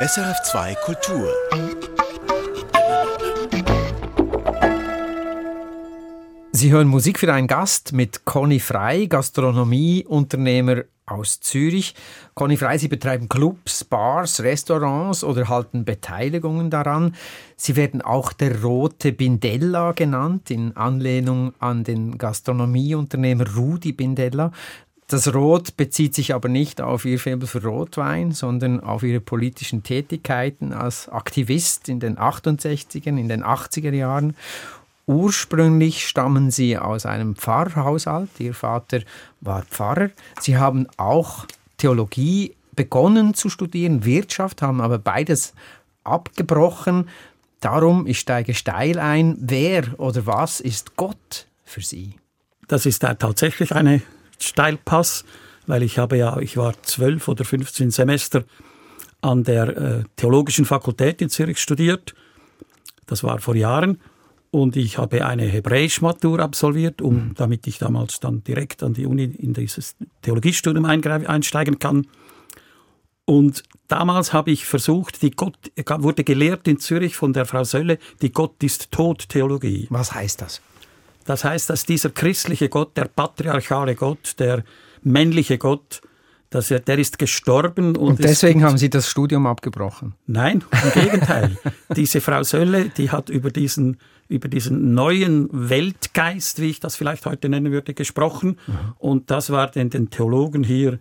SRF2 Kultur. Sie hören Musik für einen Gast mit Conny Frei, Gastronomieunternehmer aus Zürich. Conny Frei, Sie betreiben Clubs, Bars, Restaurants oder halten Beteiligungen daran. Sie werden auch der rote Bindella genannt, in Anlehnung an den Gastronomieunternehmer Rudi Bindella. Das Rot bezieht sich aber nicht auf Ihr Faible für Rotwein, sondern auf Ihre politischen Tätigkeiten als Aktivist in den 68er, in den 80er Jahren. Ursprünglich stammen Sie aus einem Pfarrhaushalt. Ihr Vater war Pfarrer. Sie haben auch Theologie begonnen zu studieren, Wirtschaft, haben aber beides abgebrochen. Darum, ich steige steil ein, wer oder was ist Gott für Sie? Das ist tatsächlich eine Steilpass, weil ich habe ja, ich war zwölf oder 15 Semester an der äh, Theologischen Fakultät in Zürich studiert. Das war vor Jahren. Und ich habe eine Hebräisch-Matur absolviert, um, mhm. damit ich damals dann direkt an die Uni in dieses Theologiestudium einsteigen kann. Und damals habe ich versucht, die Gott, wurde gelehrt in Zürich von der Frau Sölle, die Gott ist tot Theologie. Was heißt das? Das heißt, dass dieser christliche Gott, der patriarchale Gott, der männliche Gott, dass er, der ist gestorben. Und, und deswegen haben Sie das Studium abgebrochen? Nein, im Gegenteil. Diese Frau Sölle, die hat über diesen, über diesen neuen Weltgeist, wie ich das vielleicht heute nennen würde, gesprochen. Mhm. Und das war den, den Theologen hier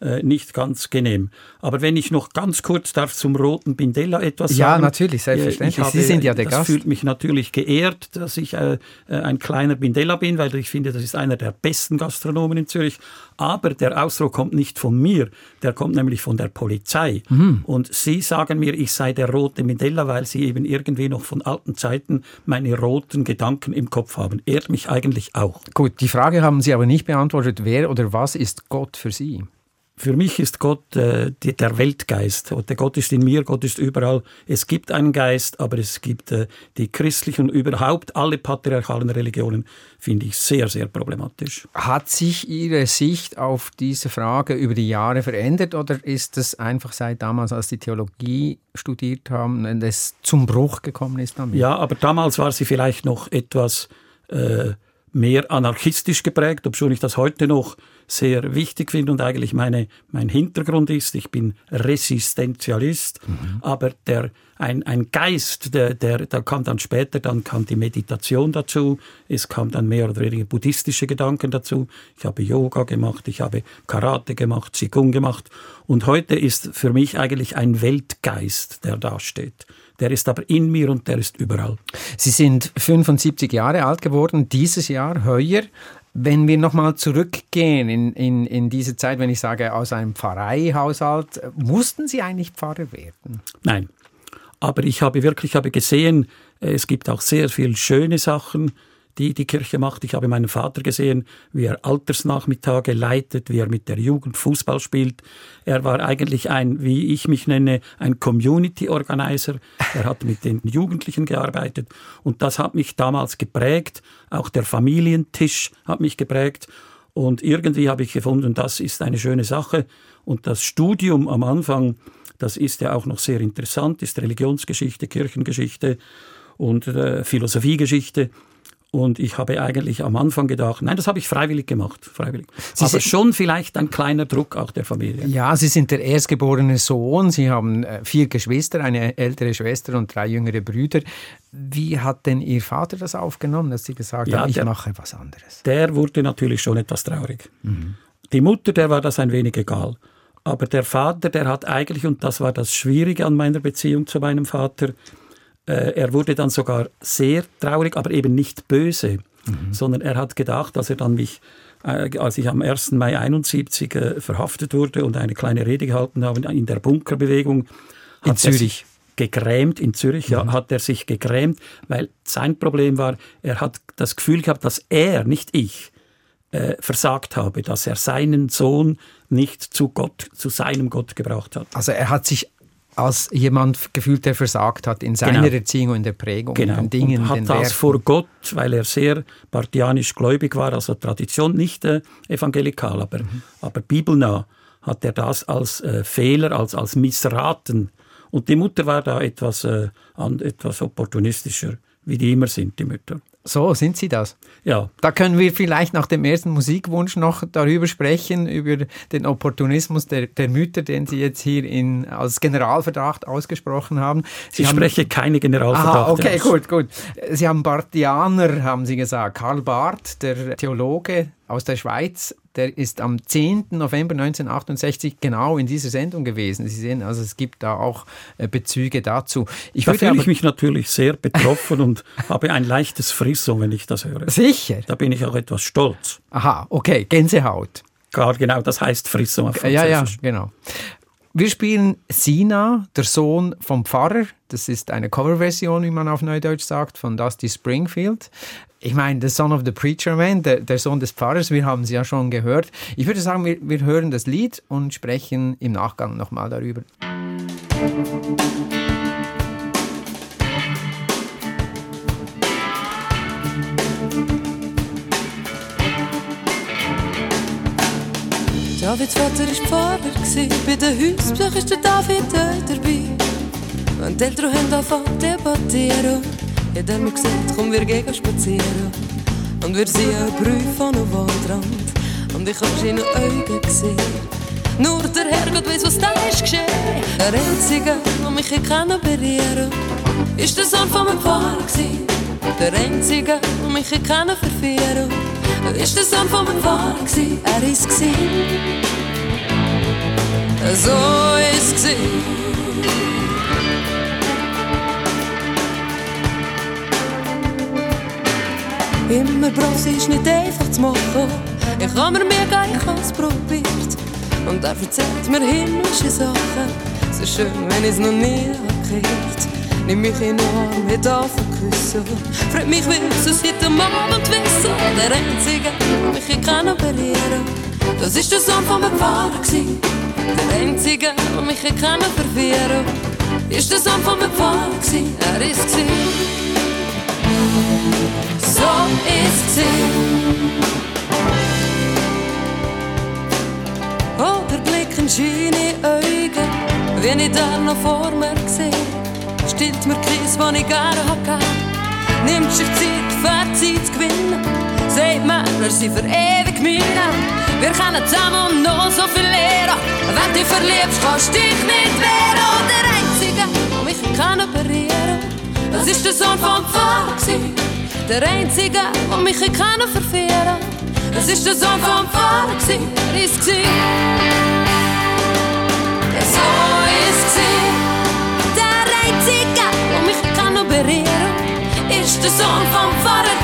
äh, nicht ganz genehm. Aber wenn ich noch ganz kurz darf zum roten Bindella etwas sagen. Ja, natürlich, selbstverständlich. Habe, Sie sind ja der das Gast. Fühlt mich natürlich geehrt, dass ich äh, äh, ein kleiner Bindella bin, weil ich finde, das ist einer der besten Gastronomen in Zürich. Aber der Ausdruck kommt nicht von mir, der kommt nämlich von der Polizei. Mhm. Und Sie sagen mir, ich sei der rote Bindella, weil Sie eben irgendwie noch von alten Zeiten meine roten Gedanken im Kopf haben. Ehrt mich eigentlich auch. Gut, die Frage haben Sie aber nicht beantwortet. Wer oder was ist Gott für Sie? Für mich ist Gott äh, die, der Weltgeist. Der Gott ist in mir, Gott ist überall. Es gibt einen Geist, aber es gibt äh, die christlichen und überhaupt alle patriarchalen Religionen, finde ich sehr, sehr problematisch. Hat sich Ihre Sicht auf diese Frage über die Jahre verändert oder ist es einfach seit damals, als Sie Theologie studiert haben, es zum Bruch gekommen ist damit? Ja, aber damals war sie vielleicht noch etwas äh, mehr anarchistisch geprägt, obwohl ich das heute noch sehr wichtig finde und eigentlich meine, mein Hintergrund ist. Ich bin Resistenzialist, mhm. aber der, ein, ein Geist, der, der, der kam dann später, dann kam die Meditation dazu, es kam dann mehr oder weniger buddhistische Gedanken dazu. Ich habe Yoga gemacht, ich habe Karate gemacht, Qigong gemacht und heute ist für mich eigentlich ein Weltgeist, der dasteht. Der ist aber in mir und der ist überall. Sie sind 75 Jahre alt geworden, dieses Jahr, heuer. Wenn wir nochmal zurückgehen in, in, in diese Zeit, wenn ich sage, aus einem Pfarreihaushalt, mussten Sie eigentlich Pfarrer werden? Nein. Aber ich habe wirklich ich habe gesehen, es gibt auch sehr viele schöne Sachen die die Kirche macht. Ich habe meinen Vater gesehen, wie er Altersnachmittage leitet, wie er mit der Jugend Fußball spielt. Er war eigentlich ein, wie ich mich nenne, ein Community Organizer. Er hat mit den Jugendlichen gearbeitet und das hat mich damals geprägt. Auch der Familientisch hat mich geprägt. Und irgendwie habe ich gefunden, das ist eine schöne Sache. Und das Studium am Anfang, das ist ja auch noch sehr interessant, ist Religionsgeschichte, Kirchengeschichte und äh, Philosophiegeschichte. Und ich habe eigentlich am Anfang gedacht, nein, das habe ich freiwillig gemacht, freiwillig. Sie Aber schon vielleicht ein kleiner Druck auch der Familie. Ja, Sie sind der erstgeborene Sohn, Sie haben äh, vier Geschwister, eine ältere Schwester und drei jüngere Brüder. Wie hat denn Ihr Vater das aufgenommen, dass Sie gesagt ja, haben, ich der, mache was anderes? Der wurde natürlich schon etwas traurig. Mhm. Die Mutter, der war das ein wenig egal. Aber der Vater, der hat eigentlich, und das war das Schwierige an meiner Beziehung zu meinem Vater, er wurde dann sogar sehr traurig, aber eben nicht böse, mhm. sondern er hat gedacht, dass er dann mich äh, als ich am 1. Mai 71 äh, verhaftet wurde und eine kleine Rede gehalten habe in der Bunkerbewegung. In Zürich? gegrämt, in Zürich, ja, mhm. hat er sich gegrämt, weil sein Problem war, er hat das Gefühl gehabt, dass er, nicht ich, äh, versagt habe, dass er seinen Sohn nicht zu Gott, zu seinem Gott gebracht hat. Also er hat sich als jemand gefühlt, der versagt hat in seiner genau. Erziehung und der Prägung, genau. den Dingen, und hat den das vor Gott, weil er sehr partianisch gläubig war, also Tradition nicht äh, evangelikal, aber, mhm. aber bibelnah, hat er das als äh, Fehler, als, als Missraten Und die Mutter war da etwas, äh, etwas opportunistischer, wie die immer sind, die Mütter. So, sind Sie das? Ja. Da können wir vielleicht nach dem ersten Musikwunsch noch darüber sprechen, über den Opportunismus der, der Mütter, den Sie jetzt hier in, als Generalverdacht ausgesprochen haben. Sie ich haben, spreche keine Generalverdacht. Aha, okay, aus. gut, gut. Sie haben Barthianer, haben Sie gesagt. Karl Barth, der Theologe aus der Schweiz, der ist am 10. November 1968 genau in dieser Sendung gewesen. Sie sehen, also es gibt da auch äh, Bezüge dazu. Ich da fühle ich mich natürlich sehr betroffen und habe ein leichtes Frisson, wenn ich das höre. Sicher. Da bin ich auch etwas stolz. Aha, okay, Gänsehaut. Gar genau, das heißt Frisson auf Ja, ja, genau. Wir spielen Sina, der Sohn vom Pfarrer. Das ist eine Coverversion, wie man auf Neudeutsch sagt, von Dusty Springfield ich meine, The Son of the Preacher Man, der, der, Sohn des Pfarrers, wir haben es ja schon gehört. Ich würde sagen, wir, wir hören das Lied und sprechen im Nachgang nochmal darüber. Davids Vater war Pfarrer, bei den Hausbesuch ist der David dabei. Und die Eltern haben angefangen debattieren. Jeder hat mir gesagt, komm, wir gehen spazieren. Und wir sehen einen Brief an einem Waldrand. Und ich hab seine Augen gesehen. Nur der Herrgott weiß, was da ist geschehen. Der Einzige, der mich kennen berühren ist der Sohn von meinem Pfarrer Der Einzige, der mich kennen verführen ist der Sohn von meinem Pfarrer Er ist gsi. So ist gsi. Immer Bros ist nicht einfach zu machen. Ich habe mir ich has probiert. Und er erzählt mir himmlische Sachen. So schön, wenn ich es noch nie gehört. Nimm mich in Arm, mit küssen. Freut mich, wie es seit dem Abend wissen. Der Einzige, der mich hier kann operieren Das ist der Sohn von meinem Vater. Der Einzige, der mich hier kann verwirren Ist der Sohn von meinem Vater. Er ist gewesen so ist sie. Oder blicken schöne Augen, wenn ich da noch vor mir sehe. Stillt mir Kies, wo ich gerne hab Nimmt sich Zeit, Fazit zu gewinnen. Sagt mir, er sind für ewig meine. Wir können zusammen noch so viel lernen. Wenn du verliebst, kannst du dich nicht wehren. Der Einzige, der mich kann operieren, das ist der Sohn vom Pfarrer. Der Einzige, der mich kann verführen Es ist der Sohn vom Pfarrer, er ist gsi. So ist gsi. Berühren Ist der Sohn vom Pfarrer,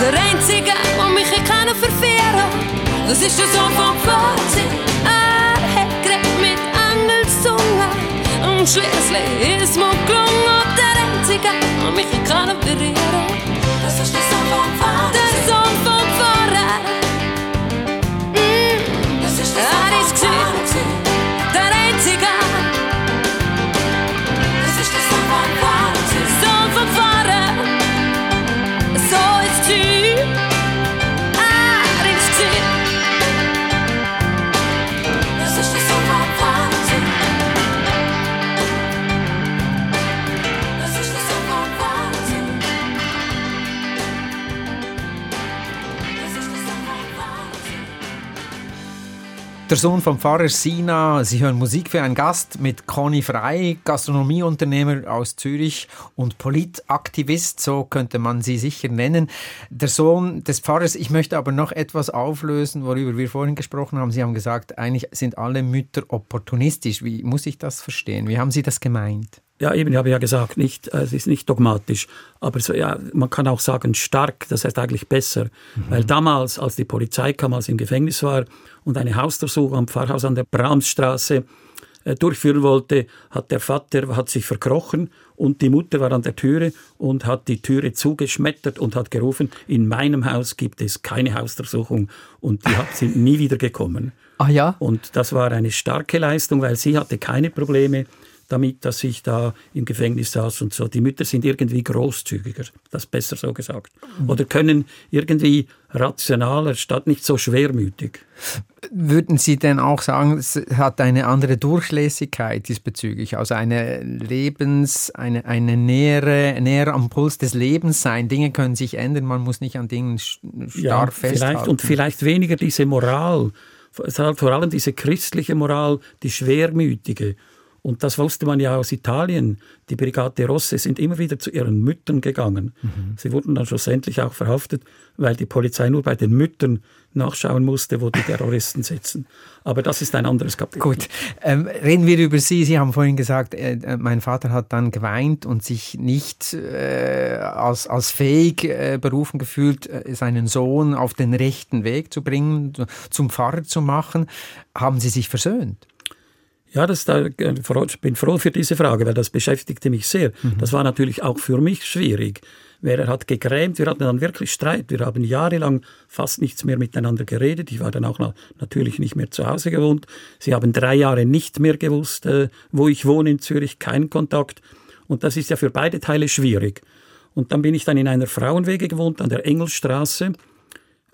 Der Einzige, der mich kann verführen Das ist der Sohn vom Pfarrer, Er hat geredet mit Engelszunge Und schließlich ist mir gelungen Der Einzige, der mich kann berühren This is Der Sohn vom Pfarrer Sina. Sie hören Musik für einen Gast mit Conny Frei, Gastronomieunternehmer aus Zürich und Politaktivist, so könnte man sie sicher nennen. Der Sohn des Pfarrers, ich möchte aber noch etwas auflösen, worüber wir vorhin gesprochen haben. Sie haben gesagt, eigentlich sind alle Mütter opportunistisch. Wie muss ich das verstehen? Wie haben Sie das gemeint? Ja, eben, ich habe ja gesagt, nicht, äh, es ist nicht dogmatisch, aber so, ja, man kann auch sagen stark, das heißt eigentlich besser. Mhm. Weil damals, als die Polizei kam, als ich im Gefängnis war und eine Hausdurchsuchung am Pfarrhaus an der Brahmsstraße äh, durchführen wollte, hat der Vater hat sich verkrochen und die Mutter war an der Türe und hat die Türe zugeschmettert und hat gerufen, in meinem Haus gibt es keine Hausdurchsuchung und die sind nie wieder gekommen. Ah ja? Und das war eine starke Leistung, weil sie hatte keine Probleme damit, dass ich da im Gefängnis saß und so. Die Mütter sind irgendwie großzügiger, das besser so gesagt. Mhm. Oder können irgendwie rationaler statt nicht so schwermütig. Würden Sie denn auch sagen, es hat eine andere Durchlässigkeit diesbezüglich, also eine Lebens, eine, eine nähere, näher am Puls des Lebens sein? Dinge können sich ändern, man muss nicht an Dingen starr ja, festhalten. Vielleicht, und vielleicht weniger diese Moral, vor allem diese christliche Moral, die schwermütige. Und das wusste man ja aus Italien. Die Brigate Rosse sind immer wieder zu ihren Müttern gegangen. Mhm. Sie wurden dann schlussendlich auch verhaftet, weil die Polizei nur bei den Müttern nachschauen musste, wo die Terroristen sitzen. Aber das ist ein anderes Kapitel. Gut, ähm, reden wir über Sie. Sie haben vorhin gesagt, äh, äh, mein Vater hat dann geweint und sich nicht äh, als, als fähig äh, berufen gefühlt, äh, seinen Sohn auf den rechten Weg zu bringen, zum Pfarrer zu machen. Haben Sie sich versöhnt? Ja, das, da, ich bin froh für diese Frage, weil das beschäftigte mich sehr. Mhm. Das war natürlich auch für mich schwierig. Wer hat gegrämt, wir hatten dann wirklich Streit. Wir haben jahrelang fast nichts mehr miteinander geredet. Ich war dann auch natürlich nicht mehr zu Hause gewohnt. Sie haben drei Jahre nicht mehr gewusst, äh, wo ich wohne in Zürich, kein Kontakt. Und das ist ja für beide Teile schwierig. Und dann bin ich dann in einer Frauenwege gewohnt, an der Engelstraße.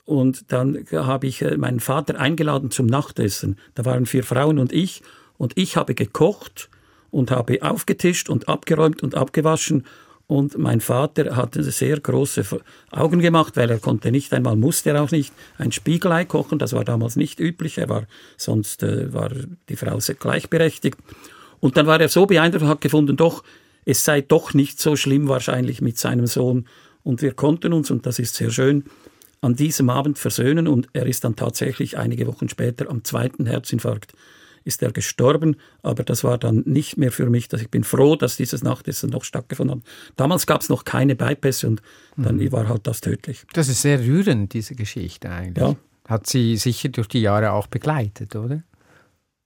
Und dann habe ich äh, meinen Vater eingeladen zum Nachtessen. Da waren vier Frauen und ich. Und ich habe gekocht und habe aufgetischt und abgeräumt und abgewaschen. Und mein Vater hatte sehr große Augen gemacht, weil er konnte nicht einmal, musste er auch nicht, ein Spiegelei kochen. Das war damals nicht üblich. Er war, sonst äh, war die Frau sehr gleichberechtigt. Und dann war er so beeindruckt und hat gefunden, doch, es sei doch nicht so schlimm wahrscheinlich mit seinem Sohn. Und wir konnten uns, und das ist sehr schön, an diesem Abend versöhnen. Und er ist dann tatsächlich einige Wochen später am zweiten Herzinfarkt ist er gestorben, aber das war dann nicht mehr für mich. Dass ich bin froh, dass dieses Nachtessen noch stattgefunden hat. Damals gab es noch keine Bypässe und dann mhm. war halt das tödlich. Das ist sehr rührend, diese Geschichte eigentlich. Ja. Hat sie sicher durch die Jahre auch begleitet, oder?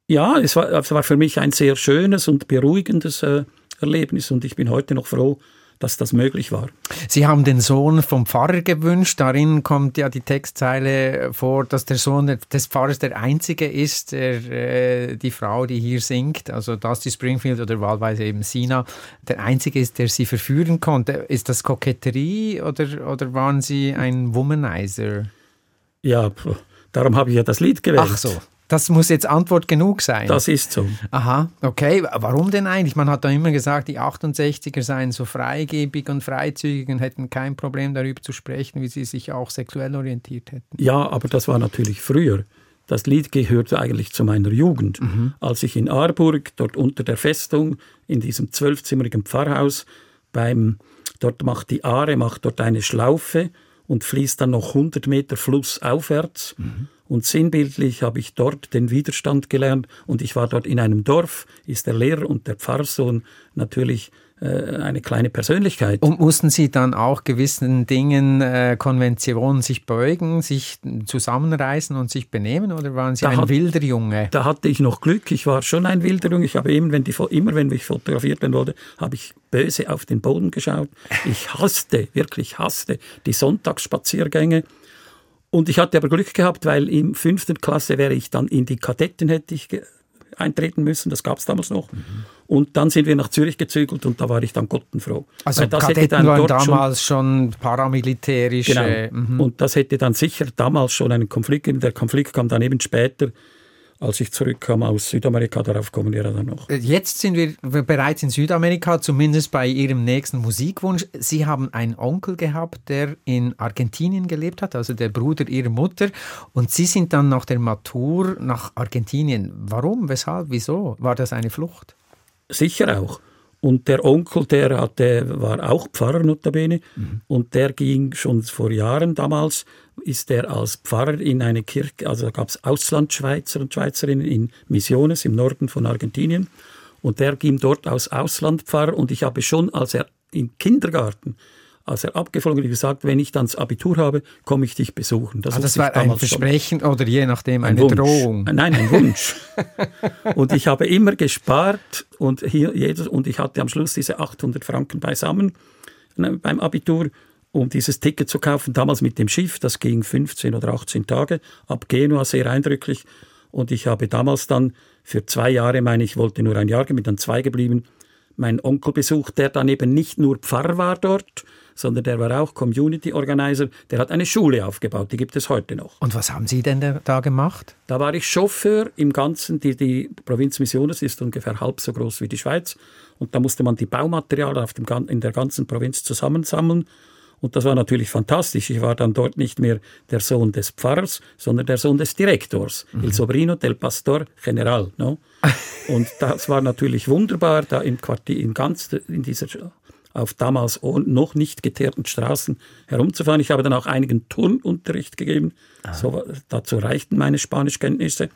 Ja, es war, es war für mich ein sehr schönes und beruhigendes äh, Erlebnis und ich bin heute noch froh, dass das möglich war. Sie haben den Sohn vom Pfarrer gewünscht. Darin kommt ja die Textzeile vor, dass der Sohn des Pfarrers der einzige ist, der, äh, die Frau, die hier singt, also Dusty Springfield oder wahlweise eben Sina, der einzige ist, der sie verführen konnte. Ist das Koketterie oder, oder waren Sie ein Womanizer? Ja, darum habe ich ja das Lied gewählt. Ach so. Das muss jetzt Antwort genug sein. Das ist so. Aha, okay. Warum denn eigentlich? Man hat da immer gesagt, die 68er seien so freigebig und freizügig und hätten kein Problem darüber zu sprechen, wie sie sich auch sexuell orientiert hätten. Ja, aber das war natürlich früher. Das Lied gehörte eigentlich zu meiner Jugend. Mhm. Als ich in Aarburg, dort unter der Festung, in diesem zwölfzimmerigen Pfarrhaus, beim, dort macht die Aare, macht dort eine Schlaufe und fließt dann noch 100 Meter Fluss aufwärts. Mhm. Und sinnbildlich habe ich dort den Widerstand gelernt und ich war dort in einem Dorf, ist der Lehrer und der Pfarrsohn natürlich äh, eine kleine Persönlichkeit. Und mussten Sie dann auch gewissen Dingen, äh, Konventionen sich beugen, sich zusammenreißen und sich benehmen oder waren Sie da ein hat, wilder Junge? Da hatte ich noch Glück, ich war schon ein wilder Junge. Ich habe immer, wenn, die, immer, wenn ich fotografiert werden wollte, habe ich böse auf den Boden geschaut. Ich hasste, wirklich hasste die Sonntagsspaziergänge und ich hatte aber Glück gehabt, weil im fünften Klasse wäre ich dann in die Kadetten hätte ich eintreten müssen, das gab es damals noch. Mhm. Und dann sind wir nach Zürich gezügelt und da war ich dann gottenfroh. Also das Kadetten waren damals schon, schon paramilitärische... Genau. Mhm. Und das hätte dann sicher damals schon einen Konflikt gegeben. Der Konflikt kam dann eben später als ich zurückkam aus Südamerika. Darauf kommen wir dann noch. Jetzt sind wir bereits in Südamerika, zumindest bei Ihrem nächsten Musikwunsch. Sie haben einen Onkel gehabt, der in Argentinien gelebt hat, also der Bruder Ihrer Mutter. Und Sie sind dann nach der Matur nach Argentinien. Warum? Weshalb? Wieso? War das eine Flucht? Sicher auch. Und der Onkel, der hatte, war auch Pfarrer notabene mhm. und der ging schon vor Jahren damals, ist er als Pfarrer in eine Kirche, also da gab es Auslandschweizer und Schweizerinnen in Misiones im Norden von Argentinien und der ging dort als Auslandpfarrer und ich habe schon, als er im Kindergarten als er abgeflogen ist, gesagt, wenn ich dann das Abitur habe, komme ich dich besuchen. Das, ah, das war ein Versprechen schon. oder je nachdem eine ein Drohung? Nein, ein Wunsch. und ich habe immer gespart und, hier jedes, und ich hatte am Schluss diese 800 Franken beisammen ne, beim Abitur, um dieses Ticket zu kaufen. Damals mit dem Schiff, das ging 15 oder 18 Tage ab Genua, sehr eindrücklich. Und ich habe damals dann für zwei Jahre, meine ich, wollte nur ein Jahr gehen, bin dann zwei geblieben, meinen Onkel besucht, der dann eben nicht nur Pfarrer war dort, sondern der war auch Community Organizer. Der hat eine Schule aufgebaut, die gibt es heute noch. Und was haben Sie denn da gemacht? Da war ich Chauffeur im Ganzen. Die, die Provinz Misiones ist ungefähr halb so groß wie die Schweiz. Und da musste man die Baumaterialien auf dem, in der ganzen Provinz zusammensammeln. Und das war natürlich fantastisch. Ich war dann dort nicht mehr der Sohn des Pfarrers, sondern der Sohn des Direktors, mhm. il sobrino del pastor general. No? Und das war natürlich wunderbar, da im Quartier, in ganz in dieser auf damals noch nicht geteerten Straßen herumzufahren. Ich habe dann auch einigen Turnunterricht gegeben. So, dazu reichten meine Spanischkenntnisse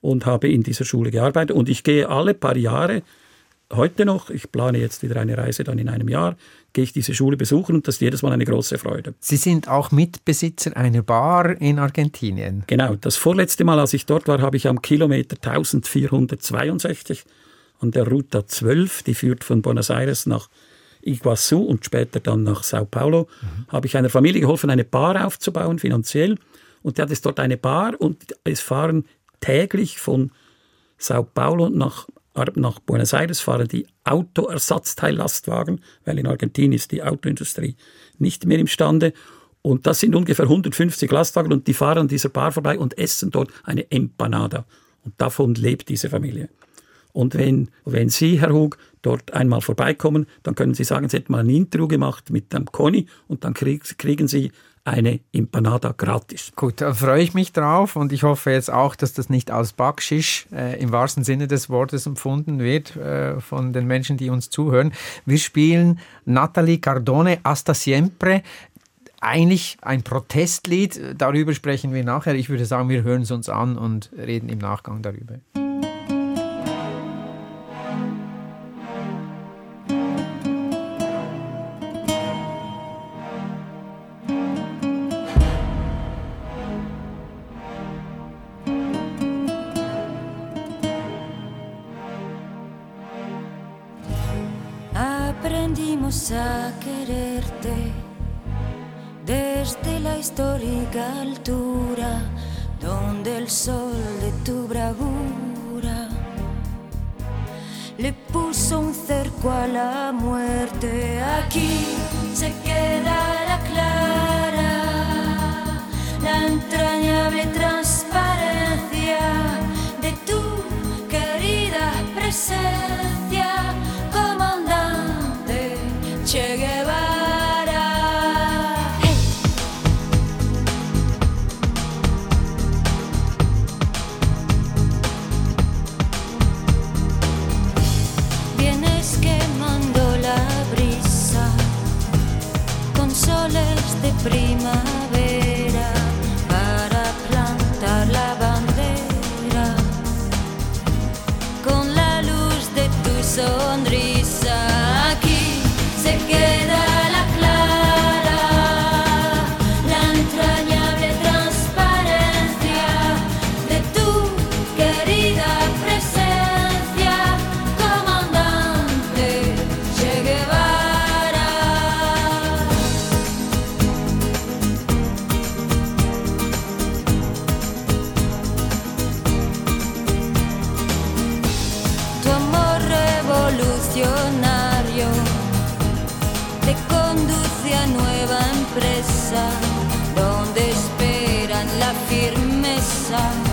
und habe in dieser Schule gearbeitet. Und ich gehe alle paar Jahre, heute noch, ich plane jetzt wieder eine Reise dann in einem Jahr, gehe ich diese Schule besuchen und das ist jedes Mal eine große Freude. Sie sind auch Mitbesitzer einer Bar in Argentinien. Genau, das vorletzte Mal, als ich dort war, habe ich am Kilometer 1462 an der Ruta 12, die führt von Buenos Aires nach Iguazu und später dann nach Sao Paulo, mhm. habe ich einer Familie geholfen, eine Bar aufzubauen, finanziell. Und der hat dort eine Bar und es fahren täglich von Sao Paulo nach, nach Buenos Aires fahren die Autoersatzteillastwagen, weil in Argentinien ist die Autoindustrie nicht mehr imstande. Und das sind ungefähr 150 Lastwagen und die fahren an dieser Bar vorbei und essen dort eine Empanada. Und davon lebt diese Familie. Und wenn, wenn Sie, Herr Hug, dort einmal vorbeikommen, dann können Sie sagen, Sie hätten mal ein Interview gemacht mit dem Conny und dann krieg, kriegen Sie eine Empanada gratis. Gut, da freue ich mich drauf und ich hoffe jetzt auch, dass das nicht als Backschisch äh, im wahrsten Sinne des Wortes empfunden wird äh, von den Menschen, die uns zuhören. Wir spielen Natalie Cardone Hasta Siempre eigentlich ein Protestlied. Darüber sprechen wir nachher. Ich würde sagen, wir hören es uns an und reden im Nachgang darüber. te conduce a nueva empresa donde esperan la firmeza.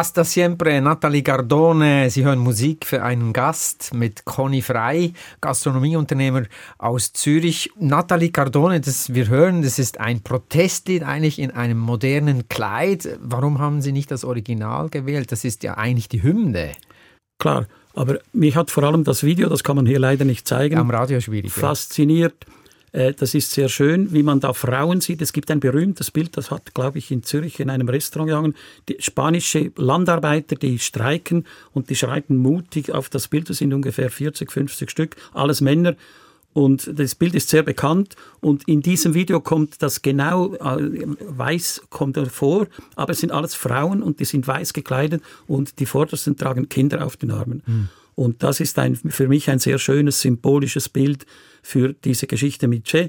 Hasta siempre, Nathalie Gardone. Sie hören Musik für einen Gast mit Conny Frei, Gastronomieunternehmer aus Zürich. Nathalie Gardone, das wir hören, das ist ein Protestlied eigentlich in einem modernen Kleid. Warum haben Sie nicht das Original gewählt? Das ist ja eigentlich die Hymne. Klar, aber mich hat vor allem das Video, das kann man hier leider nicht zeigen, am Radio schwierig, fasziniert. Ja das ist sehr schön, wie man da Frauen sieht. Es gibt ein berühmtes Bild, das hat, glaube ich, in Zürich in einem Restaurant gegangen. Die spanische Landarbeiter, die streiken und die schreiten mutig auf das Bild. Das sind ungefähr 40, 50 Stück, alles Männer. Und das Bild ist sehr bekannt und in diesem Video kommt das genau, äh, weiß kommt vor, aber es sind alles Frauen und die sind weiß gekleidet und die Vordersten tragen Kinder auf den Armen. Mhm. Und das ist ein, für mich ein sehr schönes symbolisches Bild für diese Geschichte mit Che.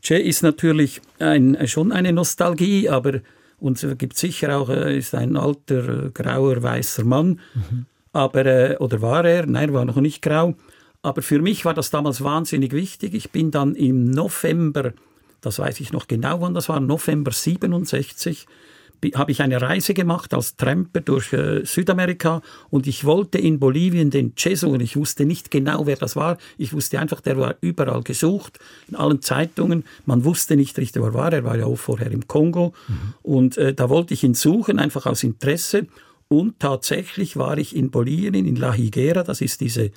Che ist natürlich ein, schon eine Nostalgie, aber uns gibt sicher auch, er ist ein alter, grauer, weißer Mann. Mhm. Aber, äh, oder war er? Nein, war noch nicht grau. Aber für mich war das damals wahnsinnig wichtig. Ich bin dann im November, das weiß ich noch genau, wann das war, November 67, habe ich eine Reise gemacht als Tramper durch äh, Südamerika und ich wollte in Bolivien den Che suchen. Ich wusste nicht genau, wer das war. Ich wusste einfach, der war überall gesucht, in allen Zeitungen. Man wusste nicht richtig, wo er war. Er war ja auch vorher im Kongo. Mhm. Und äh, da wollte ich ihn suchen, einfach aus Interesse. Und tatsächlich war ich in Bolivien, in La Higuera, das ist diese,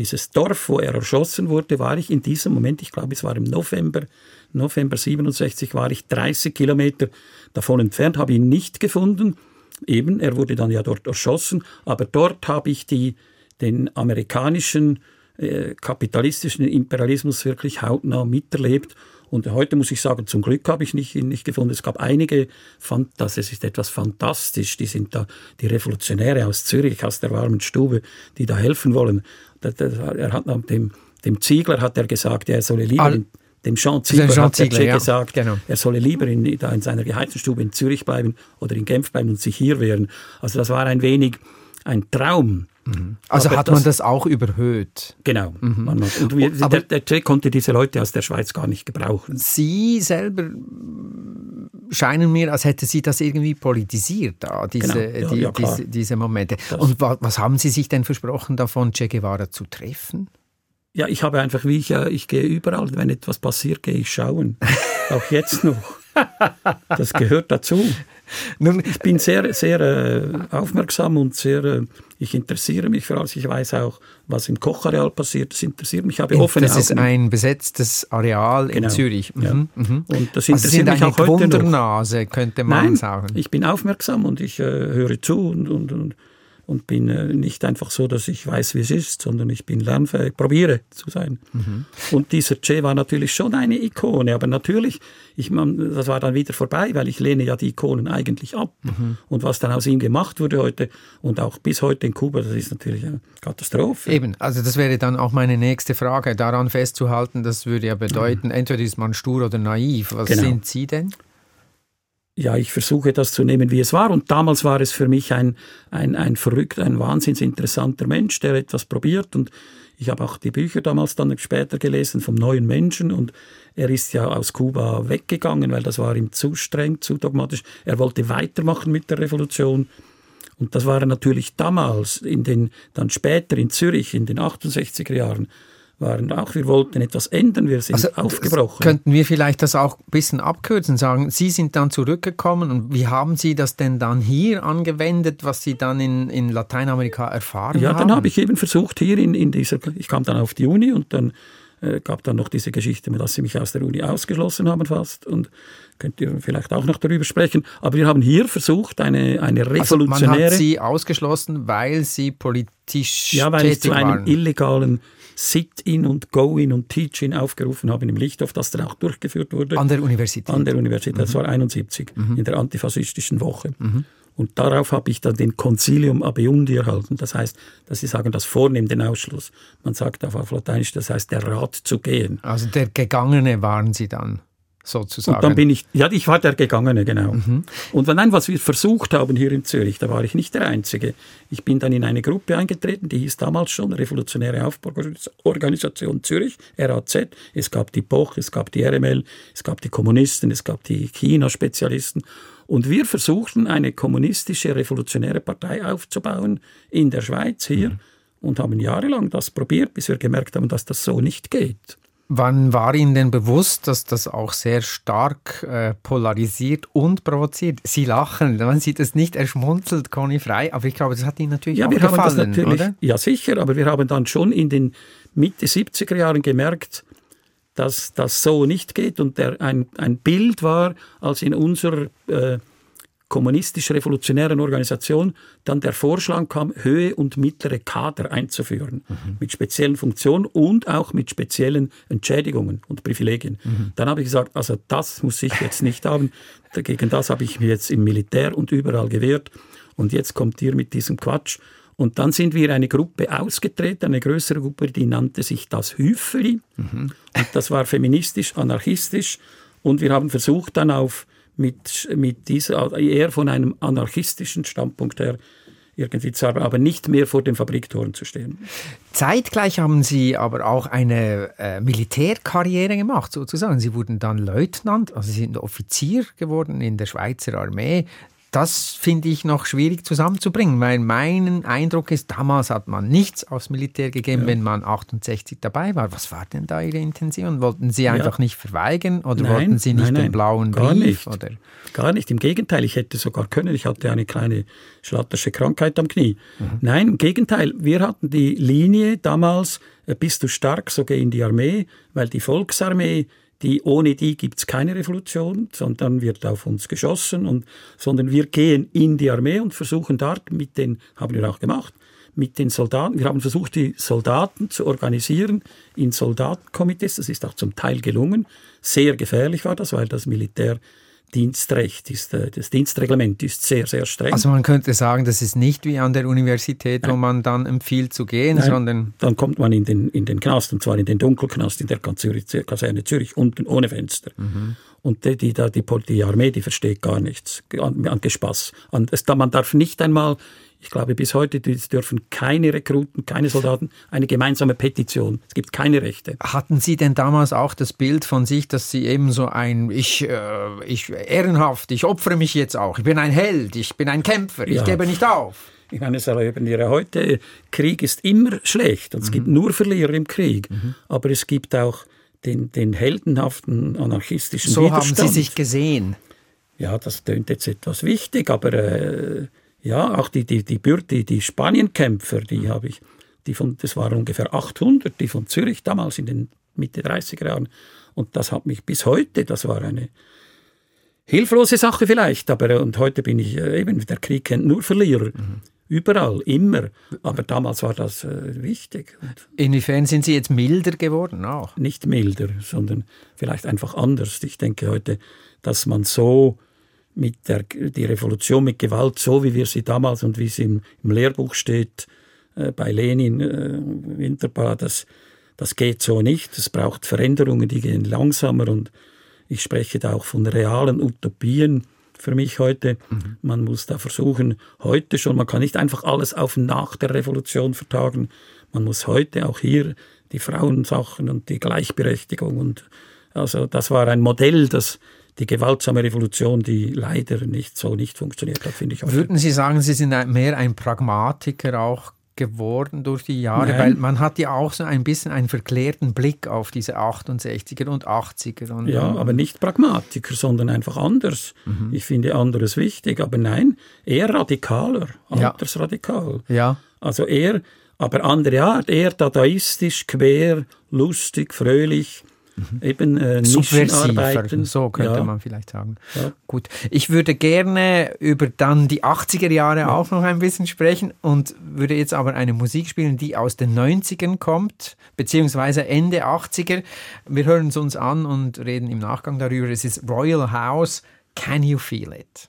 dieses Dorf, wo er erschossen wurde, war ich in diesem Moment, ich glaube, es war im November, November 67, war ich 30 Kilometer davon entfernt, habe ihn nicht gefunden. Eben, er wurde dann ja dort erschossen, aber dort habe ich die, den amerikanischen äh, kapitalistischen Imperialismus wirklich hautnah miterlebt. Und heute muss ich sagen, zum Glück habe ich nicht, ihn nicht gefunden. Es gab einige, fand das, es ist etwas fantastisch. Die sind da, die Revolutionäre aus Zürich, aus der warmen Stube, die da helfen wollen. Er hat dem, dem Ziegler hat er gesagt, er solle lieber in, dem Jean Ziegler Jean hat Ziegler, ja, gesagt, genau. er solle lieber in, in seiner geheizten Stube in Zürich bleiben oder in Genf bleiben und sich hier wehren. Also das war ein wenig ein Traum. Mhm. Also aber hat man das, das auch überhöht? Genau. Mhm. und wir, aber der, der konnte diese Leute aus der Schweiz gar nicht gebrauchen. Sie selber scheinen mir, als hätte Sie das irgendwie politisiert, da, diese, genau. ja, die, ja, diese, diese, Momente. Das und was, was haben Sie sich denn versprochen davon, Che Guevara zu treffen? Ja, ich habe einfach, wie ich, ich gehe überall, wenn etwas passiert, gehe ich schauen. Auch jetzt noch. Das gehört dazu. Nun, ich bin sehr, sehr äh, aufmerksam und sehr, äh, ich interessiere mich für alles. Ich weiß auch, was im Kochareal passiert. Das interessiert mich. Ich habe offene Das ist ein besetztes Areal genau. in Zürich. Mhm. Ja. Mhm. Und das interessiert also mich auch heute Wundernase, noch. könnte man Nein, sagen. Ich bin aufmerksam und ich äh, höre zu und, und, und und bin äh, nicht einfach so, dass ich weiß, wie es ist, sondern ich bin lernfähig, probiere zu sein. Mhm. Und dieser Che war natürlich schon eine Ikone, aber natürlich, ich, man, das war dann wieder vorbei, weil ich lehne ja die Ikonen eigentlich ab. Mhm. Und was dann aus ihm gemacht wurde heute und auch bis heute in Kuba, das ist natürlich eine Katastrophe. Eben, also das wäre dann auch meine nächste Frage, daran festzuhalten, das würde ja bedeuten, mhm. entweder ist man stur oder naiv. Was genau. sind Sie denn? Ja, ich versuche das zu nehmen, wie es war. Und damals war es für mich ein, ein, ein verrückter, ein wahnsinns interessanter Mensch, der etwas probiert. Und ich habe auch die Bücher damals dann später gelesen vom neuen Menschen. Und er ist ja aus Kuba weggegangen, weil das war ihm zu streng, zu dogmatisch. Er wollte weitermachen mit der Revolution. Und das war natürlich damals, in den, dann später in Zürich in den 68er Jahren, waren auch, wir wollten etwas ändern, wir sind also, aufgebrochen. Könnten wir vielleicht das auch ein bisschen abkürzen, sagen, Sie sind dann zurückgekommen und wie haben Sie das denn dann hier angewendet, was Sie dann in, in Lateinamerika erfahren ja, haben? Ja, dann habe ich eben versucht, hier in, in dieser, ich kam dann auf die Uni und dann äh, gab dann noch diese Geschichte, dass sie mich aus der Uni ausgeschlossen haben fast und könnt ihr vielleicht auch noch darüber sprechen. Aber wir haben hier versucht, eine, eine revolutionäre... Also man hat sie ausgeschlossen, weil sie politisch Ja, weil ich zu einem illegalen Sit-in und Go-in und Teach-in aufgerufen haben im Lichthof, das dann auch durchgeführt wurde. An der Universität? An der Universität, mhm. das war 71, mhm. in der antifaschistischen Woche. Mhm. Und darauf habe ich dann den Concilium Abeundi erhalten. Das heißt, dass sie sagen, das vornehmen den Ausschluss. Man sagt auf Lateinisch, das heißt, der Rat zu gehen. Also der Gegangene waren Sie dann sozusagen. Und dann bin ich, ja, ich war der Gegangene, genau. Mhm. Und nein, was wir versucht haben hier in Zürich, da war ich nicht der Einzige. Ich bin dann in eine Gruppe eingetreten, die hieß damals schon Revolutionäre Aufbauorganisation Zürich, RAZ. Es gab die Poch, es gab die RML, es gab die Kommunisten, es gab die China-Spezialisten. Und wir versuchten, eine kommunistische revolutionäre Partei aufzubauen in der Schweiz hier mhm. und haben jahrelang das probiert, bis wir gemerkt haben, dass das so nicht geht. Wann war Ihnen denn bewusst, dass das auch sehr stark äh, polarisiert und provoziert? Sie lachen, man sieht es nicht, er schmunzelt, Conny Frei, aber ich glaube, das hat Ihnen natürlich ja, auch wir gefallen, haben das natürlich, oder? Ja, sicher, aber wir haben dann schon in den Mitte 70er Jahren gemerkt, dass das so nicht geht und der, ein, ein Bild war, als in unserer äh, kommunistisch-revolutionären Organisation dann der Vorschlag kam, Höhe und mittlere Kader einzuführen, mhm. mit speziellen Funktionen und auch mit speziellen Entschädigungen und Privilegien. Mhm. Dann habe ich gesagt, also das muss ich jetzt nicht haben. Gegen das habe ich mich jetzt im Militär und überall gewehrt. Und jetzt kommt ihr mit diesem Quatsch. Und dann sind wir eine Gruppe ausgetreten, eine größere Gruppe, die nannte sich das Hüfeli. Mhm. Und das war feministisch, anarchistisch. Und wir haben versucht dann auf mit, mit dieser, eher von einem anarchistischen Standpunkt her irgendwie zu arbeiten, aber nicht mehr vor den Fabriktoren zu stehen. Zeitgleich haben Sie aber auch eine äh, Militärkarriere gemacht, sozusagen. Sie wurden dann Leutnant, also Sie sind Offizier geworden in der Schweizer Armee das finde ich noch schwierig zusammenzubringen, weil mein Eindruck ist, damals hat man nichts aufs Militär gegeben, ja. wenn man 68 dabei war. Was war denn da Ihre Intention? Wollten Sie einfach ja. nicht verweigern oder nein, wollten Sie nicht nein, nein, den blauen gar Brief? Nicht. Oder? Gar nicht. Im Gegenteil, ich hätte sogar können. Ich hatte eine kleine schlattersche Krankheit am Knie. Mhm. Nein, im Gegenteil. Wir hatten die Linie damals, äh, bist du stark, so geh in die Armee, weil die Volksarmee die, ohne die gibt es keine Revolution, sondern wird auf uns geschossen, und, sondern wir gehen in die Armee und versuchen dort mit den, haben wir auch gemacht, mit den Soldaten, wir haben versucht, die Soldaten zu organisieren in Soldatenkomitees, das ist auch zum Teil gelungen. Sehr gefährlich war das, weil das Militär Dienstrecht ist, äh, das Dienstreglement ist sehr, sehr streng. Also man könnte sagen, das ist nicht wie an der Universität, Nein. wo man dann empfiehlt zu gehen, Nein. sondern... Dann kommt man in den, in den Knast, und zwar in den Dunkelknast in der Kaserne Zürich, unten ohne Fenster. Mhm. Und die, die, die, die Armee, die versteht gar nichts an, an Gespass. An, es, man darf nicht einmal ich glaube, bis heute dürfen keine Rekruten, keine Soldaten eine gemeinsame Petition. Es gibt keine Rechte. Hatten Sie denn damals auch das Bild von sich, dass Sie eben so ein, ich, äh, ich ehrenhaft, ich opfere mich jetzt auch, ich bin ein Held, ich bin ein Kämpfer, ich ja. gebe nicht auf? Ich meine, es erleben wir heute, Krieg ist immer schlecht und es mhm. gibt nur Verlierer im Krieg. Mhm. Aber es gibt auch den, den heldenhaften anarchistischen so Widerstand. So haben Sie sich gesehen? Ja, das tönt jetzt etwas wichtig, aber äh, ja, auch die, die, die, die, die Spanienkämpfer, die habe ich, die von, das waren ungefähr 800, die von Zürich damals in den Mitte 30er Jahren. Und das hat mich bis heute, das war eine hilflose Sache vielleicht, aber und heute bin ich äh, eben, der Krieg kennt nur Verlierer. Mhm. Überall, immer. Aber damals war das äh, wichtig. Und Inwiefern sind Sie jetzt milder geworden auch? Nicht milder, sondern vielleicht einfach anders. Ich denke heute, dass man so mit der die Revolution mit Gewalt, so wie wir sie damals und wie sie im, im Lehrbuch steht, äh, bei Lenin, äh, Winterpala, das, das geht so nicht. Es braucht Veränderungen, die gehen langsamer und ich spreche da auch von realen Utopien für mich heute. Mhm. Man muss da versuchen, heute schon, man kann nicht einfach alles auf nach der Revolution vertagen. Man muss heute auch hier die Frauensachen und die Gleichberechtigung und also das war ein Modell, das die gewaltsame Revolution, die leider nicht so nicht funktioniert hat, finde ich auch. Würden Sie sagen, Sie sind mehr ein Pragmatiker auch geworden durch die Jahre, Nein. weil man hat ja auch so ein bisschen einen verklärten Blick auf diese 68er und 80er. Und, ja, aber nicht Pragmatiker, sondern einfach anders. Mhm. Ich finde anderes wichtig, aber nein, eher radikaler, altersradikal. Ja. ja. Also eher, aber andere Art, eher dadaistisch, quer, lustig, fröhlich. Mhm. Eben äh, Subversiver, so könnte ja. man vielleicht sagen. Ja. Gut, ich würde gerne über dann die 80er Jahre ja. auch noch ein bisschen sprechen und würde jetzt aber eine Musik spielen, die aus den 90ern kommt, beziehungsweise Ende 80er. Wir hören es uns an und reden im Nachgang darüber. Es ist Royal House, Can You Feel It?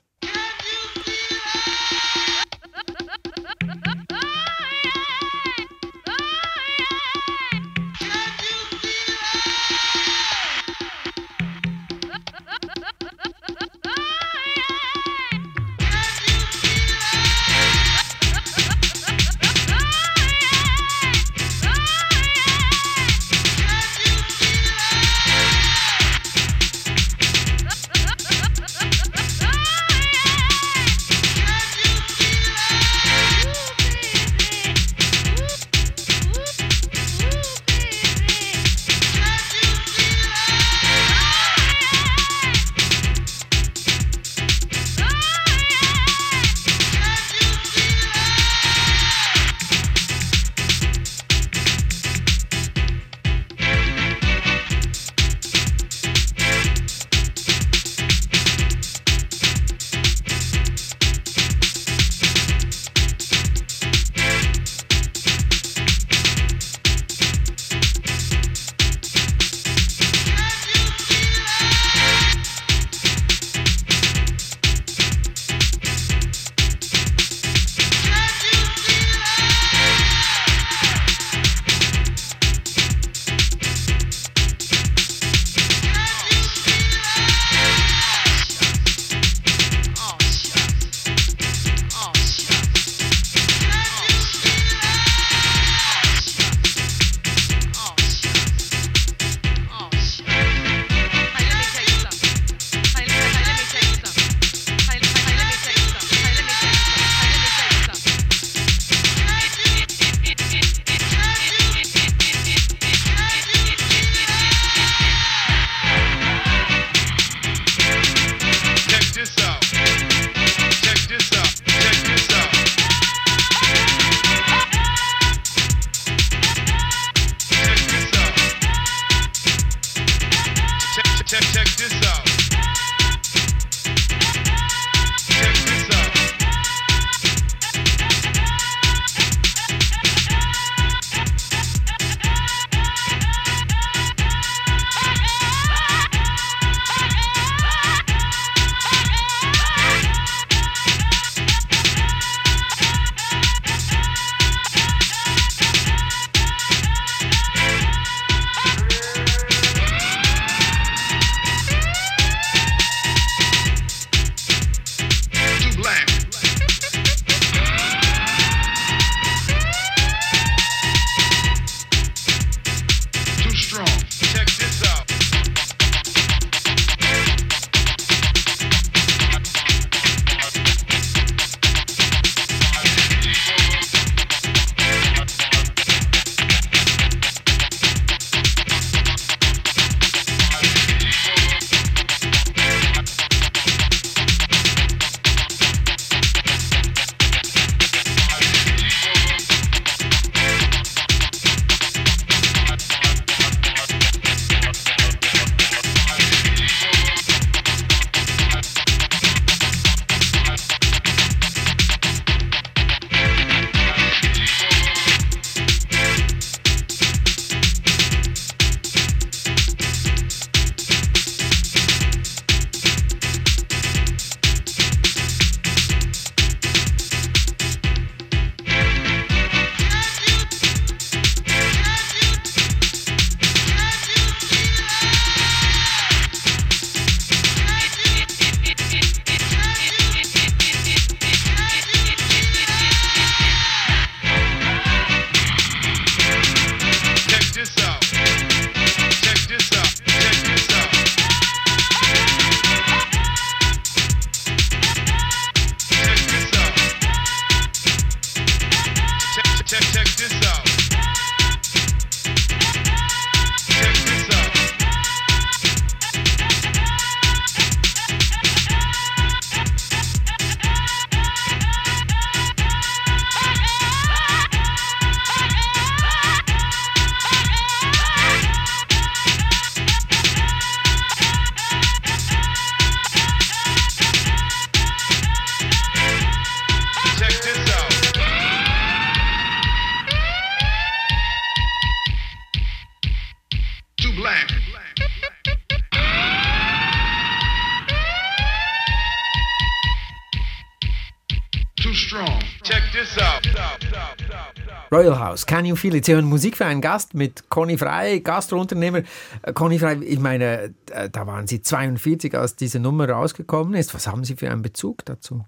Royal House, Can You Feel It? Sie hören Musik für einen Gast mit Conny Frey, Gastrounternehmer. Äh, Conny Frey, ich meine, äh, da waren Sie 42, als diese Nummer rausgekommen ist. Was haben Sie für einen Bezug dazu?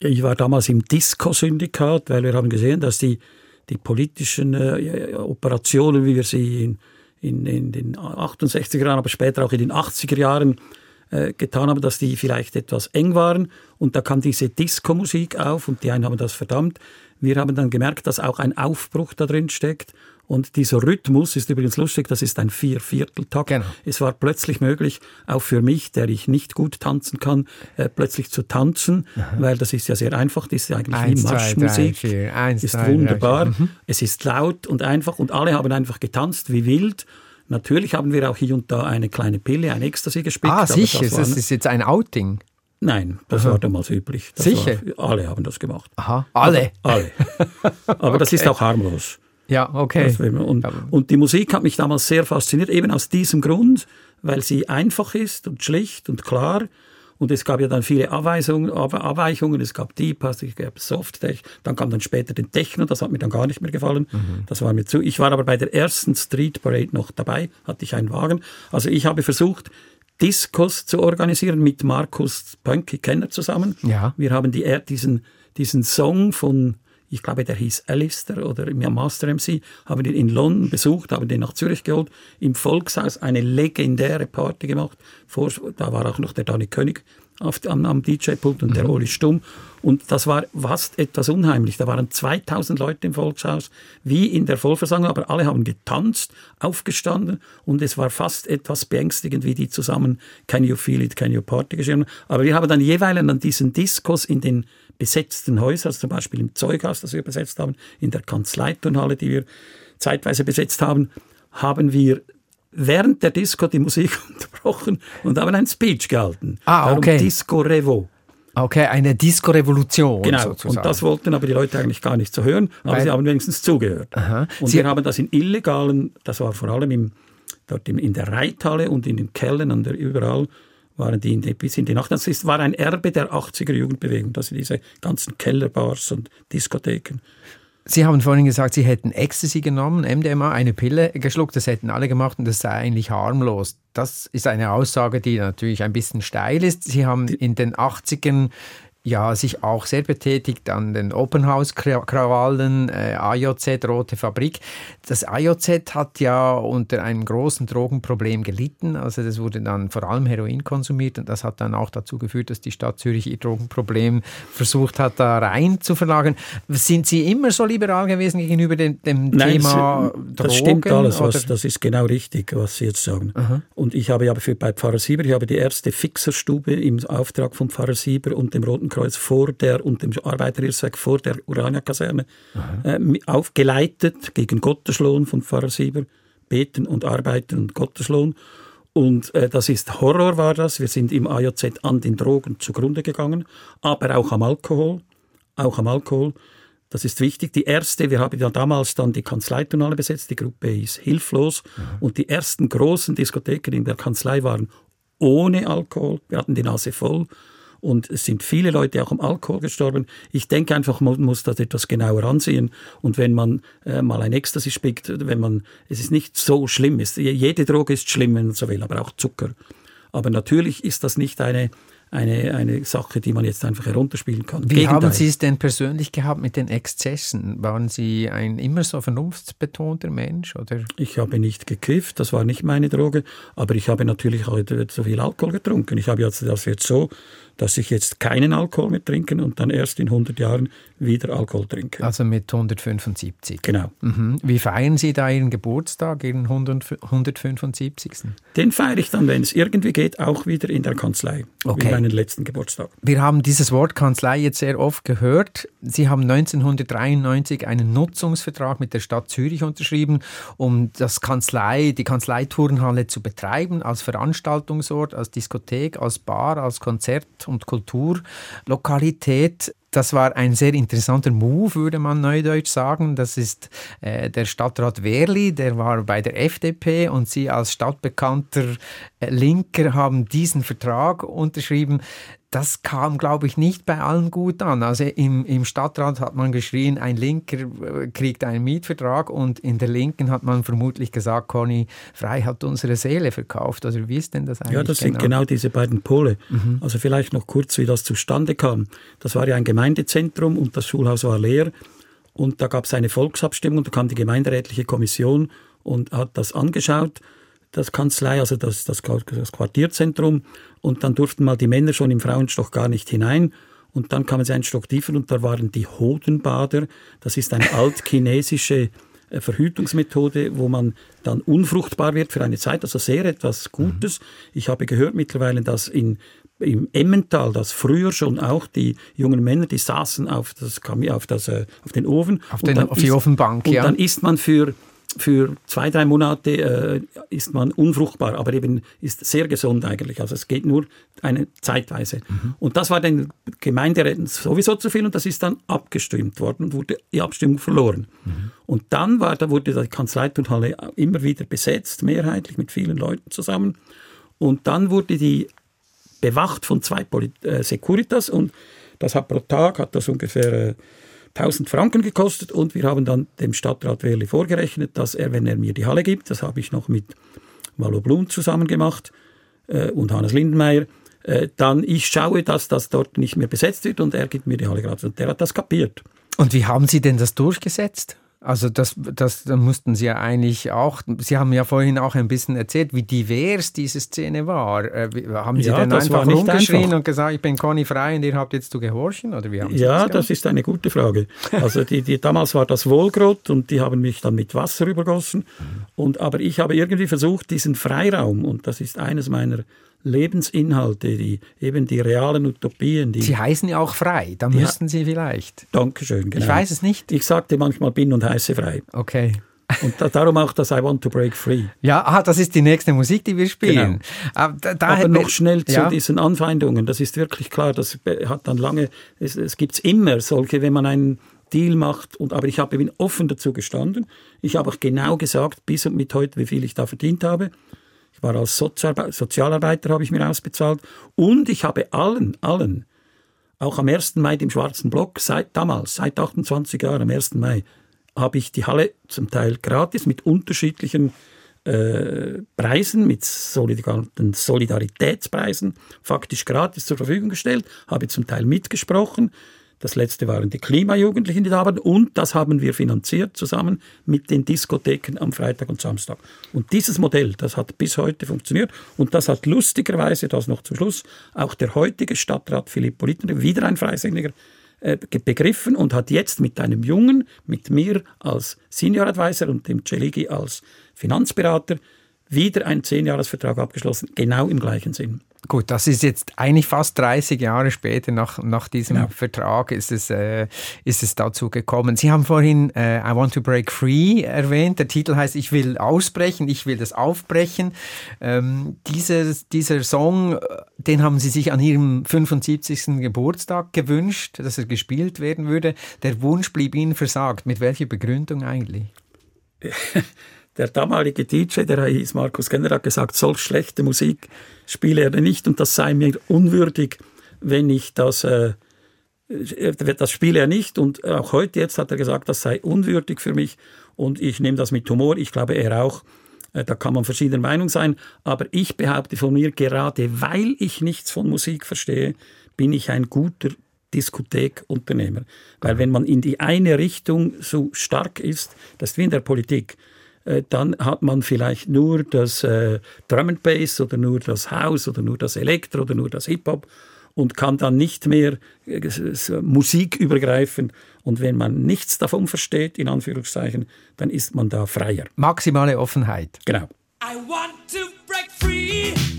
Ich war damals im Disco-Syndikat, weil wir haben gesehen, dass die, die politischen äh, Operationen, wie wir sie in, in, in den 68er Jahren, aber später auch in den 80er Jahren äh, getan haben, dass die vielleicht etwas eng waren. Und da kam diese Disco-Musik auf und die einen haben das verdammt. Wir haben dann gemerkt, dass auch ein Aufbruch da drin steckt. Und dieser Rhythmus ist übrigens lustig, das ist ein Viervierteltakt. Genau. Es war plötzlich möglich, auch für mich, der ich nicht gut tanzen kann, äh, plötzlich zu tanzen, Aha. weil das ist ja sehr einfach, das ist ja eigentlich Eins, wie Marschmusik. Zwei, drei, vier. Eins, ist drei, wunderbar. Drei, mhm. Es ist laut und einfach und alle haben einfach getanzt wie wild. Natürlich haben wir auch hier und da eine kleine Pille, ein Ecstasy gespickt. Ah, sicher, das, das ist jetzt ein Outing. Nein, das Aha. war damals üblich. Das Sicher? War, alle haben das gemacht. Aha, alle? Aber, alle. Aber okay. das ist auch harmlos. Ja, okay. Und, und die Musik hat mich damals sehr fasziniert, eben aus diesem Grund, weil sie einfach ist und schlicht und klar. Und es gab ja dann viele Abweichungen, Abweichungen. es gab Deep House, es gab Softtech, dann kam dann später den Techno, das hat mir dann gar nicht mehr gefallen. Mhm. Das war mir zu. Ich war aber bei der ersten Street Parade noch dabei, hatte ich einen Wagen. Also ich habe versucht, Discos zu organisieren mit Markus Pönki Kenner zusammen. Ja. Wir haben die, diesen, diesen Song von, ich glaube, der hieß Alistair oder Master MC, haben den in London besucht, haben den nach Zürich geholt, im Volkshaus eine legendäre Party gemacht. Vor, da war auch noch der Danny König auf, am, am DJ-Pult und mhm. der Oli Stumm. Und das war fast etwas unheimlich. Da waren 2000 Leute im Volkshaus, wie in der Vollversammlung, aber alle haben getanzt, aufgestanden und es war fast etwas beängstigend, wie die zusammen Can You Feel It, Can You Party geschrieben haben. Aber wir haben dann jeweils an diesen Diskos in den besetzten Häusern, also zum Beispiel im Zeughaus, das wir besetzt haben, in der Kanzleiturnhalle, die wir zeitweise besetzt haben, haben wir während der Disco die Musik unterbrochen und haben einen Speech gehalten. Ah, okay. Darum Disco Revo. Okay, eine Disco-Revolution. Genau, sozusagen. und das wollten aber die Leute eigentlich gar nicht so hören, aber Weil, sie haben wenigstens zugehört. Aha. Und sie wir haben das in illegalen, das war vor allem im, dort in der Reithalle und in den Kellen und überall, waren die in die, bis in die Nacht. Das war ein Erbe der 80er Jugendbewegung, dass diese ganzen Kellerbars und Diskotheken. Sie haben vorhin gesagt, Sie hätten Ecstasy genommen, MDMA, eine Pille geschluckt, das hätten alle gemacht und das sei eigentlich harmlos. Das ist eine Aussage, die natürlich ein bisschen steil ist. Sie haben in den 80ern ja, sich auch sehr betätigt an den Open House Krawallen, äh, AJZ, Rote Fabrik. Das AJZ hat ja unter einem großen Drogenproblem gelitten. Also das wurde dann vor allem Heroin konsumiert und das hat dann auch dazu geführt, dass die Stadt Zürich ihr Drogenproblem versucht hat, da rein zu verlagern. Sind Sie immer so liberal gewesen gegenüber dem, dem Nein, Thema Drogen? Das stimmt alles, was, das ist genau richtig, was Sie jetzt sagen. Aha. Und ich habe ja für, bei Pfarrer Sieber, ich habe die erste Fixerstube im Auftrag von Pfarrer Sieber und dem Roten Kreuz vor der und dem Arbeiterhilfswerk vor der Urania-Kaserne äh, aufgeleitet gegen Gotteslohn von Pfarrer Sieber, Beten und Arbeiten und Gotteslohn. Und äh, das ist Horror war das. Wir sind im AJZ an den Drogen zugrunde gegangen, aber auch am Alkohol. Auch am Alkohol. Das ist wichtig. Die erste, wir haben ja damals dann die Kanzleitonale besetzt, die Gruppe ist hilflos. Mhm. Und die ersten großen Diskotheken in der Kanzlei waren ohne Alkohol. Wir hatten die Nase voll und es sind viele Leute auch am Alkohol gestorben. Ich denke einfach, man muss das etwas genauer ansehen und wenn man äh, mal ein Ecstasy spickt, wenn man, es ist nicht so schlimm, ist, jede Droge ist schlimm, wenn man so will, aber auch Zucker. Aber natürlich ist das nicht eine eine, eine Sache, die man jetzt einfach herunterspielen kann. Wie Gegenteil. haben Sie es denn persönlich gehabt mit den Exzessen? Waren Sie ein immer so vernunftsbetonter Mensch? Oder? Ich habe nicht gekifft, das war nicht meine Droge, aber ich habe natürlich heute so viel Alkohol getrunken. Ich habe jetzt das jetzt so, dass ich jetzt keinen Alkohol mehr trinke und dann erst in 100 Jahren wieder Alkohol trinke. Also mit 175? Genau. Mhm. Wie feiern Sie da Ihren Geburtstag, Ihren 175.? Den feiere ich dann, wenn es irgendwie geht, auch wieder in der Kanzlei. Okay. Wie meinen letzten Geburtstag. Wir haben dieses Wort Kanzlei jetzt sehr oft gehört. Sie haben 1993 einen Nutzungsvertrag mit der Stadt Zürich unterschrieben, um das Kanzlei, die Kanzleiturnhalle zu betreiben, als Veranstaltungsort, als Diskothek, als Bar, als Konzert- und Kulturlokalität. Das war ein sehr interessanter Move, würde man neudeutsch sagen. Das ist äh, der Stadtrat Werli, der war bei der FDP und Sie als stadtbekannter äh, Linker haben diesen Vertrag unterschrieben. Das kam, glaube ich, nicht bei allen gut an. Also im, im Stadtrat hat man geschrien, ein Linker äh, kriegt einen Mietvertrag und in der Linken hat man vermutlich gesagt, Conny Frei hat unsere Seele verkauft. Also wie ist denn das eigentlich? Ja, das genau? sind genau diese beiden Pole. Mhm. Also vielleicht noch kurz, wie das zustande kam. Das war ja ein Gemeindezentrum und das Schulhaus war leer. Und da gab es eine Volksabstimmung, da kam die gemeinderätliche Kommission und hat das angeschaut das Kanzlei, also das, das, das Quartierzentrum. Und dann durften mal die Männer schon im Frauenstock gar nicht hinein. Und dann kamen sie einen Stock tiefer und da waren die Hodenbader. Das ist eine altchinesische äh, Verhütungsmethode, wo man dann unfruchtbar wird für eine Zeit, also sehr etwas Gutes. Mhm. Ich habe gehört mittlerweile, dass in im Emmental, dass früher schon auch die jungen Männer, die saßen auf, das, auf, das, äh, auf den Ofen. Auf, den, auf die Ofenbank, und ja. dann ist man für für zwei, drei Monate äh, ist man unfruchtbar, aber eben ist sehr gesund eigentlich. Also es geht nur eine zeitweise. Mhm. Und das war den Gemeinderäten sowieso zu viel und das ist dann abgestimmt worden und wurde die Abstimmung verloren. Mhm. Und dann war, da wurde die Kanzleiturnhalle immer wieder besetzt, mehrheitlich mit vielen Leuten zusammen. Und dann wurde die bewacht von zwei Polit äh, Securitas und das hat pro Tag hat das ungefähr äh, 1000 Franken gekostet und wir haben dann dem Stadtrat Werli vorgerechnet, dass er, wenn er mir die Halle gibt, das habe ich noch mit Malo Blum zusammen gemacht äh, und Hannes Lindenmeier, äh, dann ich schaue, dass das dort nicht mehr besetzt wird und er gibt mir die Halle gratis. Und der hat das kapiert. Und wie haben Sie denn das durchgesetzt? Also das, das, da mussten Sie ja eigentlich auch, Sie haben ja vorhin auch ein bisschen erzählt, wie divers diese Szene war. Äh, haben Sie ja, denn einfach rumgeschrien einfach. und gesagt, ich bin Conny frei und ihr habt jetzt zu gehorchen? Oder wie haben Sie ja, das, das ist eine gute Frage. Also die, die, damals war das Wohlgrot und die haben mich dann mit Wasser übergossen. Und, aber ich habe irgendwie versucht, diesen Freiraum, und das ist eines meiner Lebensinhalte, die, eben die realen Utopien. Die, Sie heißen ja auch frei, da müssten Sie vielleicht. Dankeschön, genau. Ich weiß es nicht. Ich sagte manchmal bin und heiße frei. Okay. Und da, darum auch das I Want to Break Free. Ja, aha, das ist die nächste Musik, die wir spielen. Genau. Aber, da, da Aber noch schnell zu ja. diesen Anfeindungen. Das ist wirklich klar, das hat dann lange, es, es gibt immer solche, wenn man einen Deal macht. Und, aber ich habe bin offen dazu gestanden. Ich habe auch genau gesagt, bis und mit heute, wie viel ich da verdient habe. Ich war als Sozialarbeiter, habe ich mir ausbezahlt. Und ich habe allen, allen, auch am 1. Mai im Schwarzen Block, seit damals, seit 28 Jahren, am 1. Mai, habe ich die Halle zum Teil gratis mit unterschiedlichen äh, Preisen, mit Solidaritätspreisen, faktisch gratis zur Verfügung gestellt, habe zum Teil mitgesprochen, das letzte waren die Klimajugendlichen, die da waren. Und das haben wir finanziert zusammen mit den Diskotheken am Freitag und Samstag. Und dieses Modell, das hat bis heute funktioniert. Und das hat lustigerweise, das noch zum Schluss, auch der heutige Stadtrat Philipp Politner, wieder ein Freisinniger, äh, begriffen und hat jetzt mit einem Jungen, mit mir als Senior Advisor und dem Celigi als Finanzberater, wieder einen Zehnjahresvertrag abgeschlossen, genau im gleichen Sinn. Gut, das ist jetzt eigentlich fast 30 Jahre später nach, nach diesem ja. Vertrag ist es, äh, ist es dazu gekommen. Sie haben vorhin äh, I Want to Break Free erwähnt. Der Titel heißt Ich will ausbrechen, ich will das aufbrechen. Ähm, dieses, dieser Song, äh, den haben Sie sich an Ihrem 75. Geburtstag gewünscht, dass er gespielt werden würde. Der Wunsch blieb Ihnen versagt. Mit welcher Begründung eigentlich? der damalige DJ, der hieß Markus Kenner, hat gesagt, solch schlechte Musik spiele er nicht und das sei mir unwürdig, wenn ich das, äh, das spiele er nicht. Und auch heute jetzt hat er gesagt, das sei unwürdig für mich und ich nehme das mit Humor. Ich glaube, er auch. Äh, da kann man verschiedener Meinung sein. Aber ich behaupte von mir, gerade weil ich nichts von Musik verstehe, bin ich ein guter Diskothekunternehmer. Weil wenn man in die eine Richtung so stark ist, das ist wie in der Politik, äh, dann hat man vielleicht nur das äh, Drum and Bass oder nur das House oder nur das Elektro oder nur das Hip-Hop und kann dann nicht mehr äh, Musik übergreifen. Und wenn man nichts davon versteht, in Anführungszeichen, dann ist man da freier. Maximale Offenheit. Genau. I want to break free.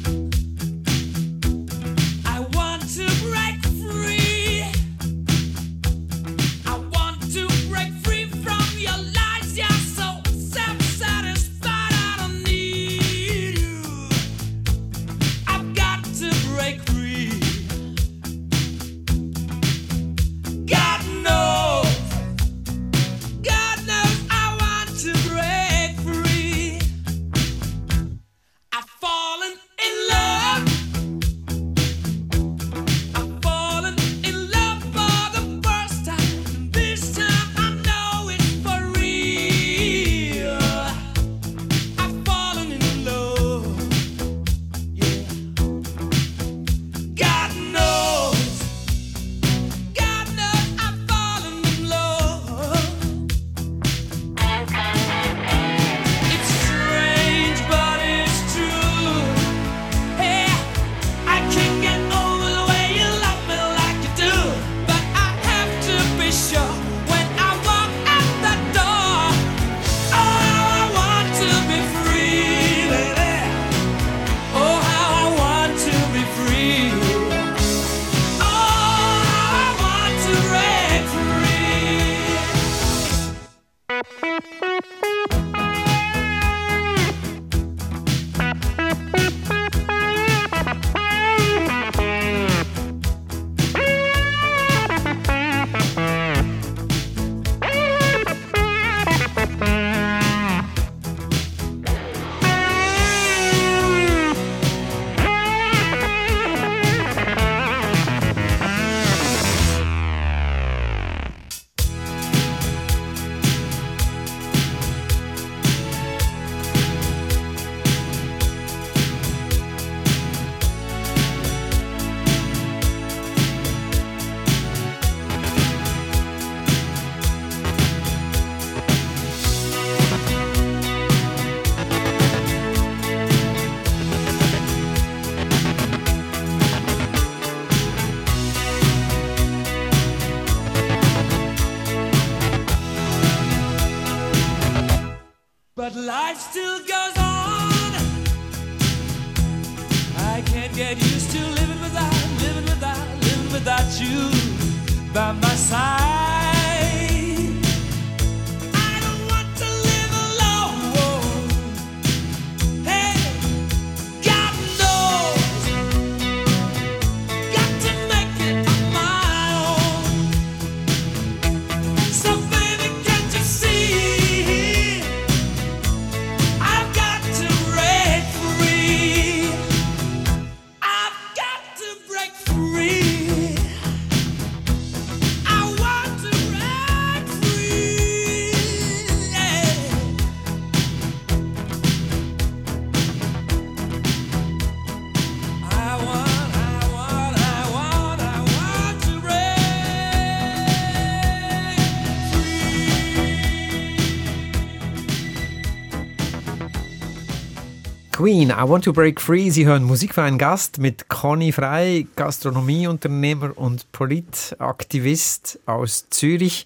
Queen, I Want to Break Free. Sie hören Musik für einen Gast mit Conny Frei, Gastronomieunternehmer und Politaktivist aus Zürich.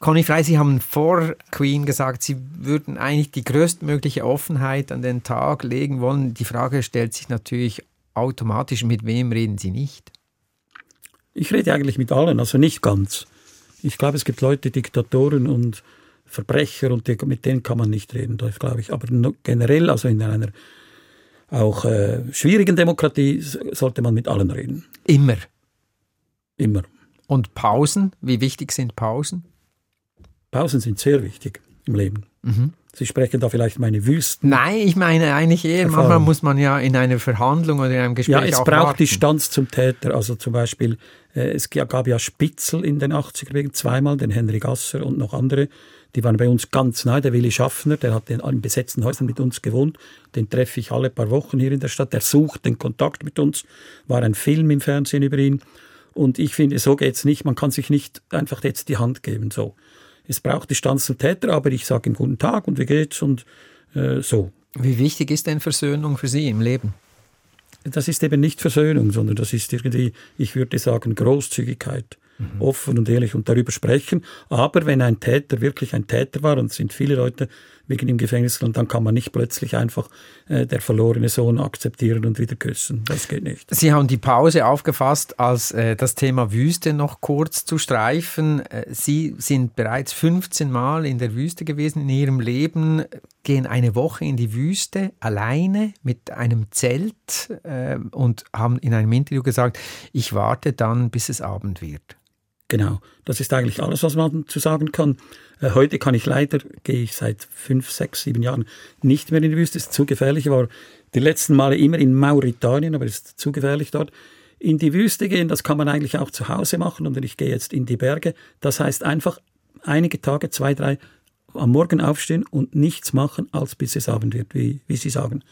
Conny Frei, Sie haben vor Queen gesagt, Sie würden eigentlich die größtmögliche Offenheit an den Tag legen wollen. Die Frage stellt sich natürlich automatisch, mit wem reden Sie nicht? Ich rede eigentlich mit allen, also nicht ganz. Ich glaube, es gibt Leute, Diktatoren und Verbrecher und die, mit denen kann man nicht reden, das glaube ich. Aber generell, also in einer auch äh, schwierigen Demokratie, sollte man mit allen reden. Immer. Immer. Und Pausen? Wie wichtig sind Pausen? Pausen sind sehr wichtig im Leben. Sie sprechen da vielleicht meine Wüsten. Nein, ich meine eigentlich eher, Erfahrung. manchmal muss man ja in einer Verhandlung oder in einem Gespräch Ja, es auch braucht warten. Distanz zum Täter. Also zum Beispiel, äh, es gab ja Spitzel in den 80er Jahren, zweimal, den Henry Gasser und noch andere. Die waren bei uns ganz nahe. Der Willi Schaffner, der hat in allen besetzten Häusern mit uns gewohnt. Den treffe ich alle paar Wochen hier in der Stadt. Der sucht den Kontakt mit uns. War ein Film im Fernsehen über ihn. Und ich finde, so geht's nicht. Man kann sich nicht einfach jetzt die Hand geben. So. Es braucht Distanz zum Täter, aber ich sage ihm guten Tag und wie geht's und äh, so. Wie wichtig ist denn Versöhnung für Sie im Leben? das ist eben nicht Versöhnung, sondern das ist irgendwie, ich würde sagen, Großzügigkeit. Offen und ehrlich und darüber sprechen. Aber wenn ein Täter wirklich ein Täter war, und es sind viele Leute wegen im Gefängnis, dann kann man nicht plötzlich einfach äh, der verlorene Sohn akzeptieren und wieder küssen. Das geht nicht. Sie haben die Pause aufgefasst, als äh, das Thema Wüste noch kurz zu streifen. Äh, Sie sind bereits 15 Mal in der Wüste gewesen in Ihrem Leben, gehen eine Woche in die Wüste alleine mit einem Zelt äh, und haben in einem Interview gesagt, ich warte dann, bis es Abend wird. Genau, das ist eigentlich alles, was man zu sagen kann. Äh, heute kann ich leider, gehe ich seit fünf, sechs, sieben Jahren nicht mehr in die Wüste. Ist zu gefährlich. Ich war die letzten Male immer in Mauretanien, aber es ist zu gefährlich dort. In die Wüste gehen, das kann man eigentlich auch zu Hause machen und ich gehe jetzt in die Berge. Das heißt einfach einige Tage, zwei, drei, am Morgen aufstehen und nichts machen, als bis es Abend wird, wie, wie Sie sagen.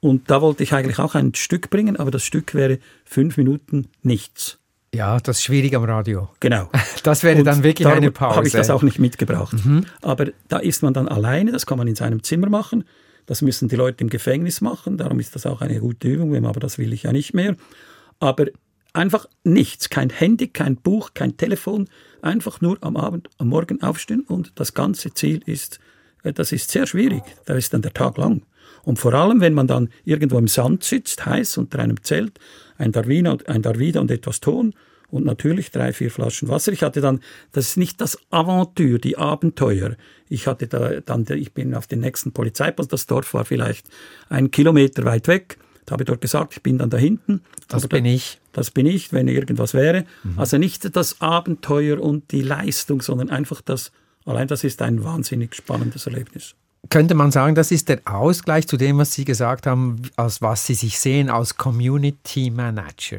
Und da wollte ich eigentlich auch ein Stück bringen, aber das Stück wäre fünf Minuten nichts. Ja, das ist schwierig am Radio. Genau. Das wäre Und dann wirklich eine Pause. habe ich das auch nicht mitgebracht. Aber da ist man dann alleine, das kann man in seinem Zimmer machen. Das müssen die Leute im Gefängnis machen, darum ist das auch eine gute Übung, aber das will ich ja nicht mehr. Aber einfach nichts, kein Handy, kein Buch, kein Telefon, einfach nur am Abend, am Morgen aufstehen und das ganze Ziel ist, äh, das ist sehr schwierig, da ist dann der Tag lang. Und vor allem, wenn man dann irgendwo im Sand sitzt, heiß unter einem Zelt, ein Darwiner, ein Darwider und etwas Ton und natürlich drei, vier Flaschen Wasser. Ich hatte dann, das ist nicht das Aventur, die Abenteuer. Ich hatte da dann, ich bin auf den nächsten Polizeipost, das Dorf war vielleicht einen Kilometer weit weg. Da habe ich dort gesagt, ich bin dann da hinten. Das bin ich. Das bin ich, wenn irgendwas wäre. Mhm. Also nicht das Abenteuer und die Leistung, sondern einfach das, allein das ist ein wahnsinnig spannendes Erlebnis. Könnte man sagen, das ist der Ausgleich zu dem, was Sie gesagt haben, als was Sie sich sehen als Community Manager?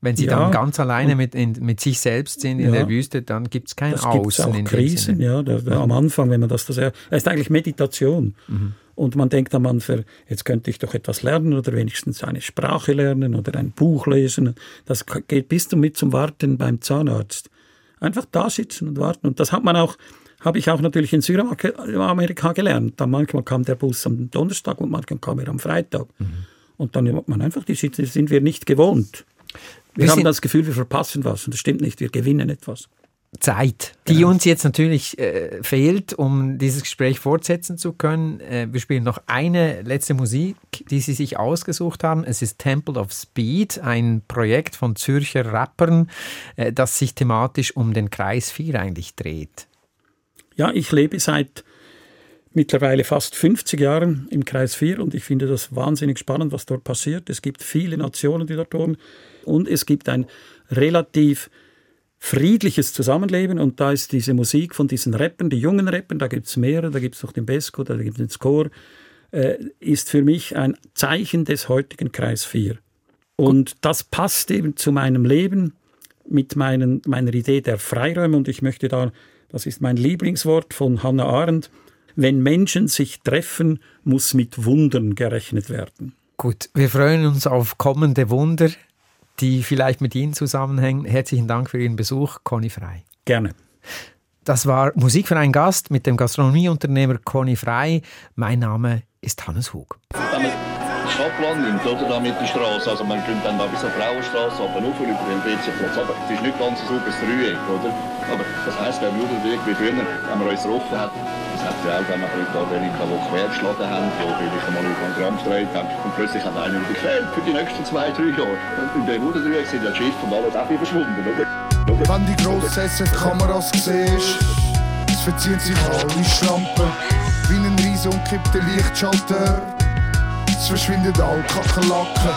Wenn Sie ja, dann ganz alleine mit, in, mit sich selbst sind in ja, der Wüste, dann gibt es kein das Außen. Auch in Krisen, ja. Der, der, am Anfang, wenn man das, das, das ist eigentlich Meditation. Mhm. Und man denkt am Anfang, jetzt könnte ich doch etwas lernen oder wenigstens eine Sprache lernen oder ein Buch lesen. Das geht bis zum mit zum Warten beim Zahnarzt. Einfach da sitzen und warten. Und das hat man auch, habe ich auch natürlich in Südamerika gelernt. Da manchmal kam der Bus am Donnerstag und manchmal kam er am Freitag. Mhm. Und dann hat man einfach, die sind wir nicht gewohnt. Wir, wir haben das Gefühl, wir verpassen was und das stimmt nicht, wir gewinnen etwas. Zeit, die genau. uns jetzt natürlich äh, fehlt, um dieses Gespräch fortsetzen zu können. Äh, wir spielen noch eine letzte Musik, die Sie sich ausgesucht haben. Es ist Temple of Speed, ein Projekt von Zürcher Rappern, äh, das sich thematisch um den Kreis 4 eigentlich dreht. Ja, ich lebe seit mittlerweile fast 50 Jahren im Kreis 4 und ich finde das wahnsinnig spannend, was dort passiert. Es gibt viele Nationen, die dort wohnen und es gibt ein relativ friedliches Zusammenleben und da ist diese Musik von diesen Rappern, die jungen Rappern, da gibt es mehrere, da gibt es noch den Besco, da gibt es den Score, äh, ist für mich ein Zeichen des heutigen Kreis 4. Und das passt eben zu meinem Leben mit meinen, meiner Idee der Freiräume und ich möchte da, das ist mein Lieblingswort von Hannah Arendt, wenn Menschen sich treffen, muss mit Wundern gerechnet werden. Gut, wir freuen uns auf kommende Wunder die vielleicht mit Ihnen zusammenhängen. Herzlichen Dank für Ihren Besuch, Conny Frei. Gerne. Das war Musik für einen Gast mit dem Gastronomieunternehmer Conny Frei. Mein Name ist Hannes Hug. Stadtplan nimmt, oder, da mit der Straße. Also man könnte dann da bis zur Frauenstraße aber nur über den WC-Platz. Aber es ist nicht ganz so sauberes Dreieck, oder? Aber das heisst, wir haben nur den Weg wie früher, wenn man uns getroffen hat, das hat ja auch, wenn wir Leute Amerika, die quergeschlagen haben, die vielleicht einmal über den Gramm gedreht haben, und plötzlich hat einer gefehlt für die nächsten zwei, drei Jahre. Und in dem Uderdreieck sind ja die Schiffe und alles auch verschwunden, oder? Wenn die grossen SF-Kameras siehst, verziehen sich alle Schlampen, wie ein riesen umkippter Lichtschalter es verschwindet all Kakerlaken.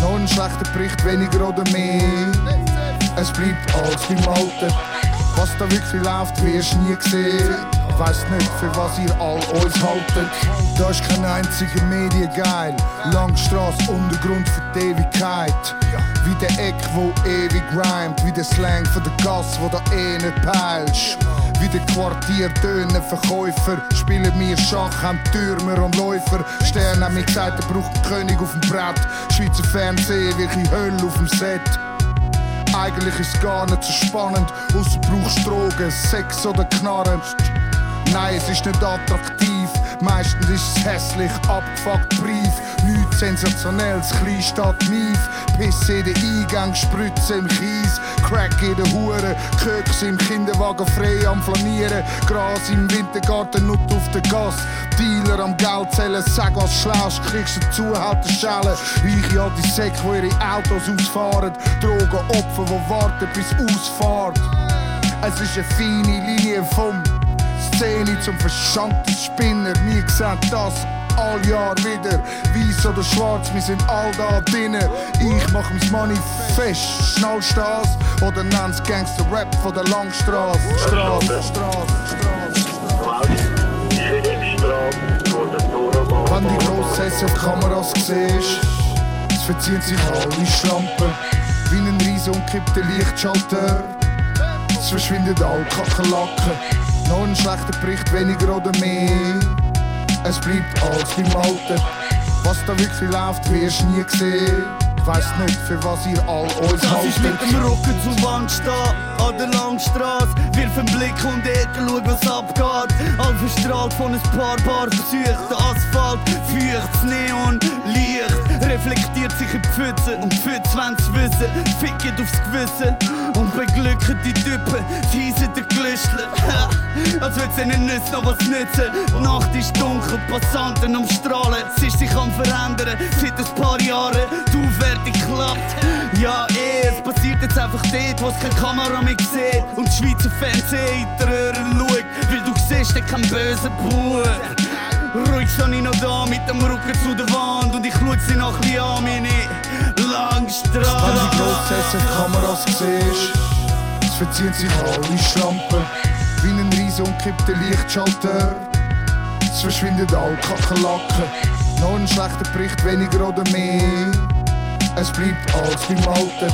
Noch ein schlechter Bericht, weniger oder mehr. Es bleibt alles beim Alten. Was da wirklich läuft, wirst nie gesehen. Weiss nicht, für was ihr all uns haltet. Da ist kein einziger Medien geil. Langstrasse, Untergrund für die Ewigkeit. Wie der Eck, wo ewig reimt. Wie der Slang von der Gas, wo da eh nicht peilst. Wie der Quartiertöne Verkäufer spielen wir Schach, haben Türmer und Läufer. Stern haben mir gesagt, er braucht einen König auf dem Brett. Schweizer Fernsehen, wirklich Hölle auf dem Set. Eigentlich ist es gar nicht so spannend, außer brauchst Drogen, Sex oder Knarren. Nein, es ist nicht attraktiv. Meistens ist es hässlich, abgefuckt Brief. Nichts sensationelles, klein statt Mief. Pisse in den Eingang, Spritze im Kies. Crack in den Huren, Köks im Kinderwagen frei am Flanieren. Gras im Wintergarten, Nut auf der Gas. Dealer am Geld zählen, sag was schlaust, kriegst du Zuhälterschellen. Reiche alte Säcke, die ihre Autos ausfahren. Drogenopfer, die warten bis Ausfahrt. Es ist eine feine Linie vom Szene zum verschankten Spinner. Wir sehen das all Jahr wieder. Weiß oder schwarz, wir sind all da drinnen. Ich mach mein Manifest, schnallst das? Oder nenn's Gangster-Rap von der Langstrasse. Straße, Straße, Straße. Wenn die grossen SF-Kameras siehst, es verziehen sich alle Schlampen. Wie ein riesen umkippter Lichtschalter. Es verschwindet all Kakerlaken. Noch ein schlechter Bericht, weniger oder mehr. Es bleibt alles beim Alten. Was da wirklich läuft, wirst du nie sehen. Ich weiss nicht, für was ihr all uns Das haltet. ist mit dem Rücken zur Wand stehen, an der Langstrasse. Wirf einen Blick und Ecke, schau was abgeht. All verstrahlt von ein paar Bar. Der Asphalt das Neon, Licht. Reflektiert sich in die Pfütze und Pfütze wollen's wissen. Ficket aufs Gewissen und beglücken die Typen. Sie sind der Glüschler. Als würde es ihnen nicht noch was nützen. Die Nacht ist dunkel, Passanten am Strahlen. Es ist sich am Verändern seit ein paar Jahren. Die Aufwertung klappt. Ja, eh, es passiert jetzt einfach dort, wo es keine Kamera mehr sieht. Und die Schweizer Fernsehen in die Röhren schaut, weil du siehst, der kein böser Bub. Ruhig stand ich noch da mit dem Rücken zu der Wand und ich schau sie ein bisschen an, meine Langstrasse. Wenn die grossen Kameras siehst, verziehen sich alle Schlampen. Wie ein riesen umkippter Lichtschalter. Es verschwindet all Kakerlaken. Noch ein schlechter Bericht, weniger oder mehr. Es bleibt alles beim Alten.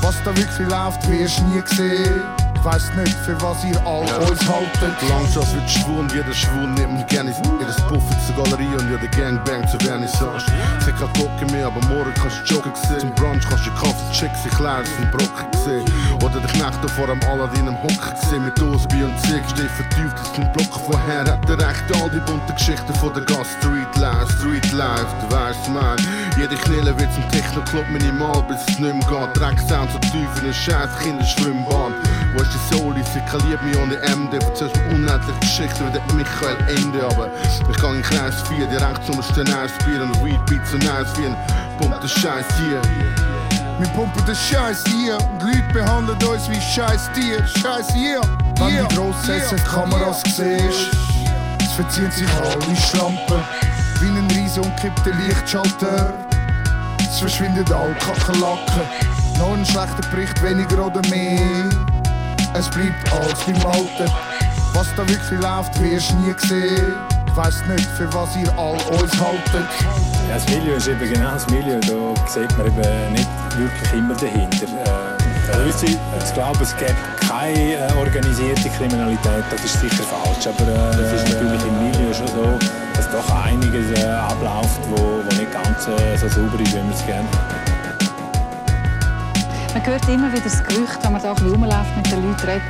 Was da wirklich läuft, wirst du nie gesehen. Ich weiss nicht, für was ihr all uns haltet. Landschaft wird schwul jeder Schwul nimmt mich gerne das Buffet zur Galerie und jeder Gangbang zur Vernissage. Sie kann gucken mehr, aber morgen kannst du joggen sehen. Zum Brunch kannst du Kaffee Chicks sich leer vom Brocken sehen. Oder die Knechte vor dem Aladdin im Hocken gesehen mit Osby und Zig. Steh vertieft aus dem Block vorher. Hat er recht all die bunten Geschichten von der Gas Street Life, Street Life, du weißt man. Jede Knille wird zum Techno-Club minimal, bis es nicht mehr geht. Drecksound so tief in eine scheiß Kinderschwimmbahn. Wo ist die Soli? Sie kaliert mich ohne MD. Erzählst mir unendliche Geschichten wie der Michael Ende. Aber ich gang in Kreis 4, direkt zum Nice-Bier und Weed Beat so nice wie ein den Scheiß hier. Wir pumpen den Scheiß hier und die Leute behandeln uns wie scheiß Tier. Scheiß hier. Wenn Yeah. die grossen Kameras siehst, es verziehen sich alle Schlampen. Wie ein riesen umkippter Lichtschalter. Es verschwindet all Kakerlaken. Noch ein schlechter Bericht, weniger oder mehr. Es bleibt alles beim Alten. Was da wirklich läuft, wirst du nie sehen. Ich weiss nicht, für was ihr all uns haltet. Ja, das Milieu ist eben genau das Milieu. Da sieht man eben nicht wirklich immer dahinter. Äh, also, wisst ihr, ich glaube, es gibt keine äh, organisierte Kriminalität. Das ist sicher falsch. Aber äh, es ist natürlich im Milieu schon so, dass doch einiges äh, abläuft, wo, wo nicht ganz äh, so sauber ist, wie man es gerne. Man hört immer wieder das Gerücht, wenn man da rumläuft mit den Leuten redet.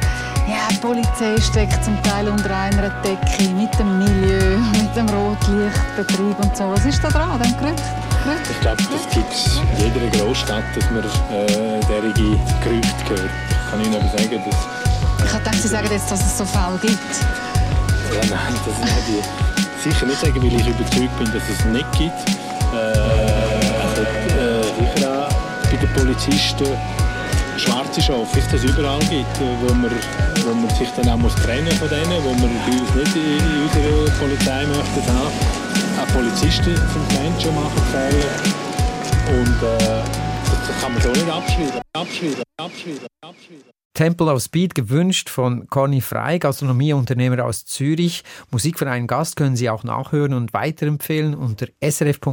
Ja, die Polizei steckt zum Teil unter einer Decke mit dem Milieu, mit dem Rotlichtbetrieb und so. Was ist da dran, an diesem Gerücht? Gerücht? Ich glaube, das gibt es in jeder Großstadt, dass man äh, derige Gerüchte hört. Ich kann Ihnen aber sagen, dass Ich gedacht, Sie sagen jetzt, dass es so Fälle gibt. Ja, nein, das würde ich sicher nicht sagen, weil ich überzeugt bin, dass es nicht gibt. Äh, Polizisten schwarze Schafe, das überall gibt, äh, wo man, wo man sich dann auch muss trennen von denen, wo man bei uns nicht in, in unserer Polizei möchte haben. Auch Polizisten sind Menschen, machen Fehler. Und äh, das, kann man so nicht abschreiben. Abschreiben, abschreiben, abschreiben. Temple of Speed gewünscht von Conny Frey, Gastronomieunternehmer aus Zürich. Musik für einen Gast können Sie auch nachhören und weiterempfehlen unter srf.ch-audio.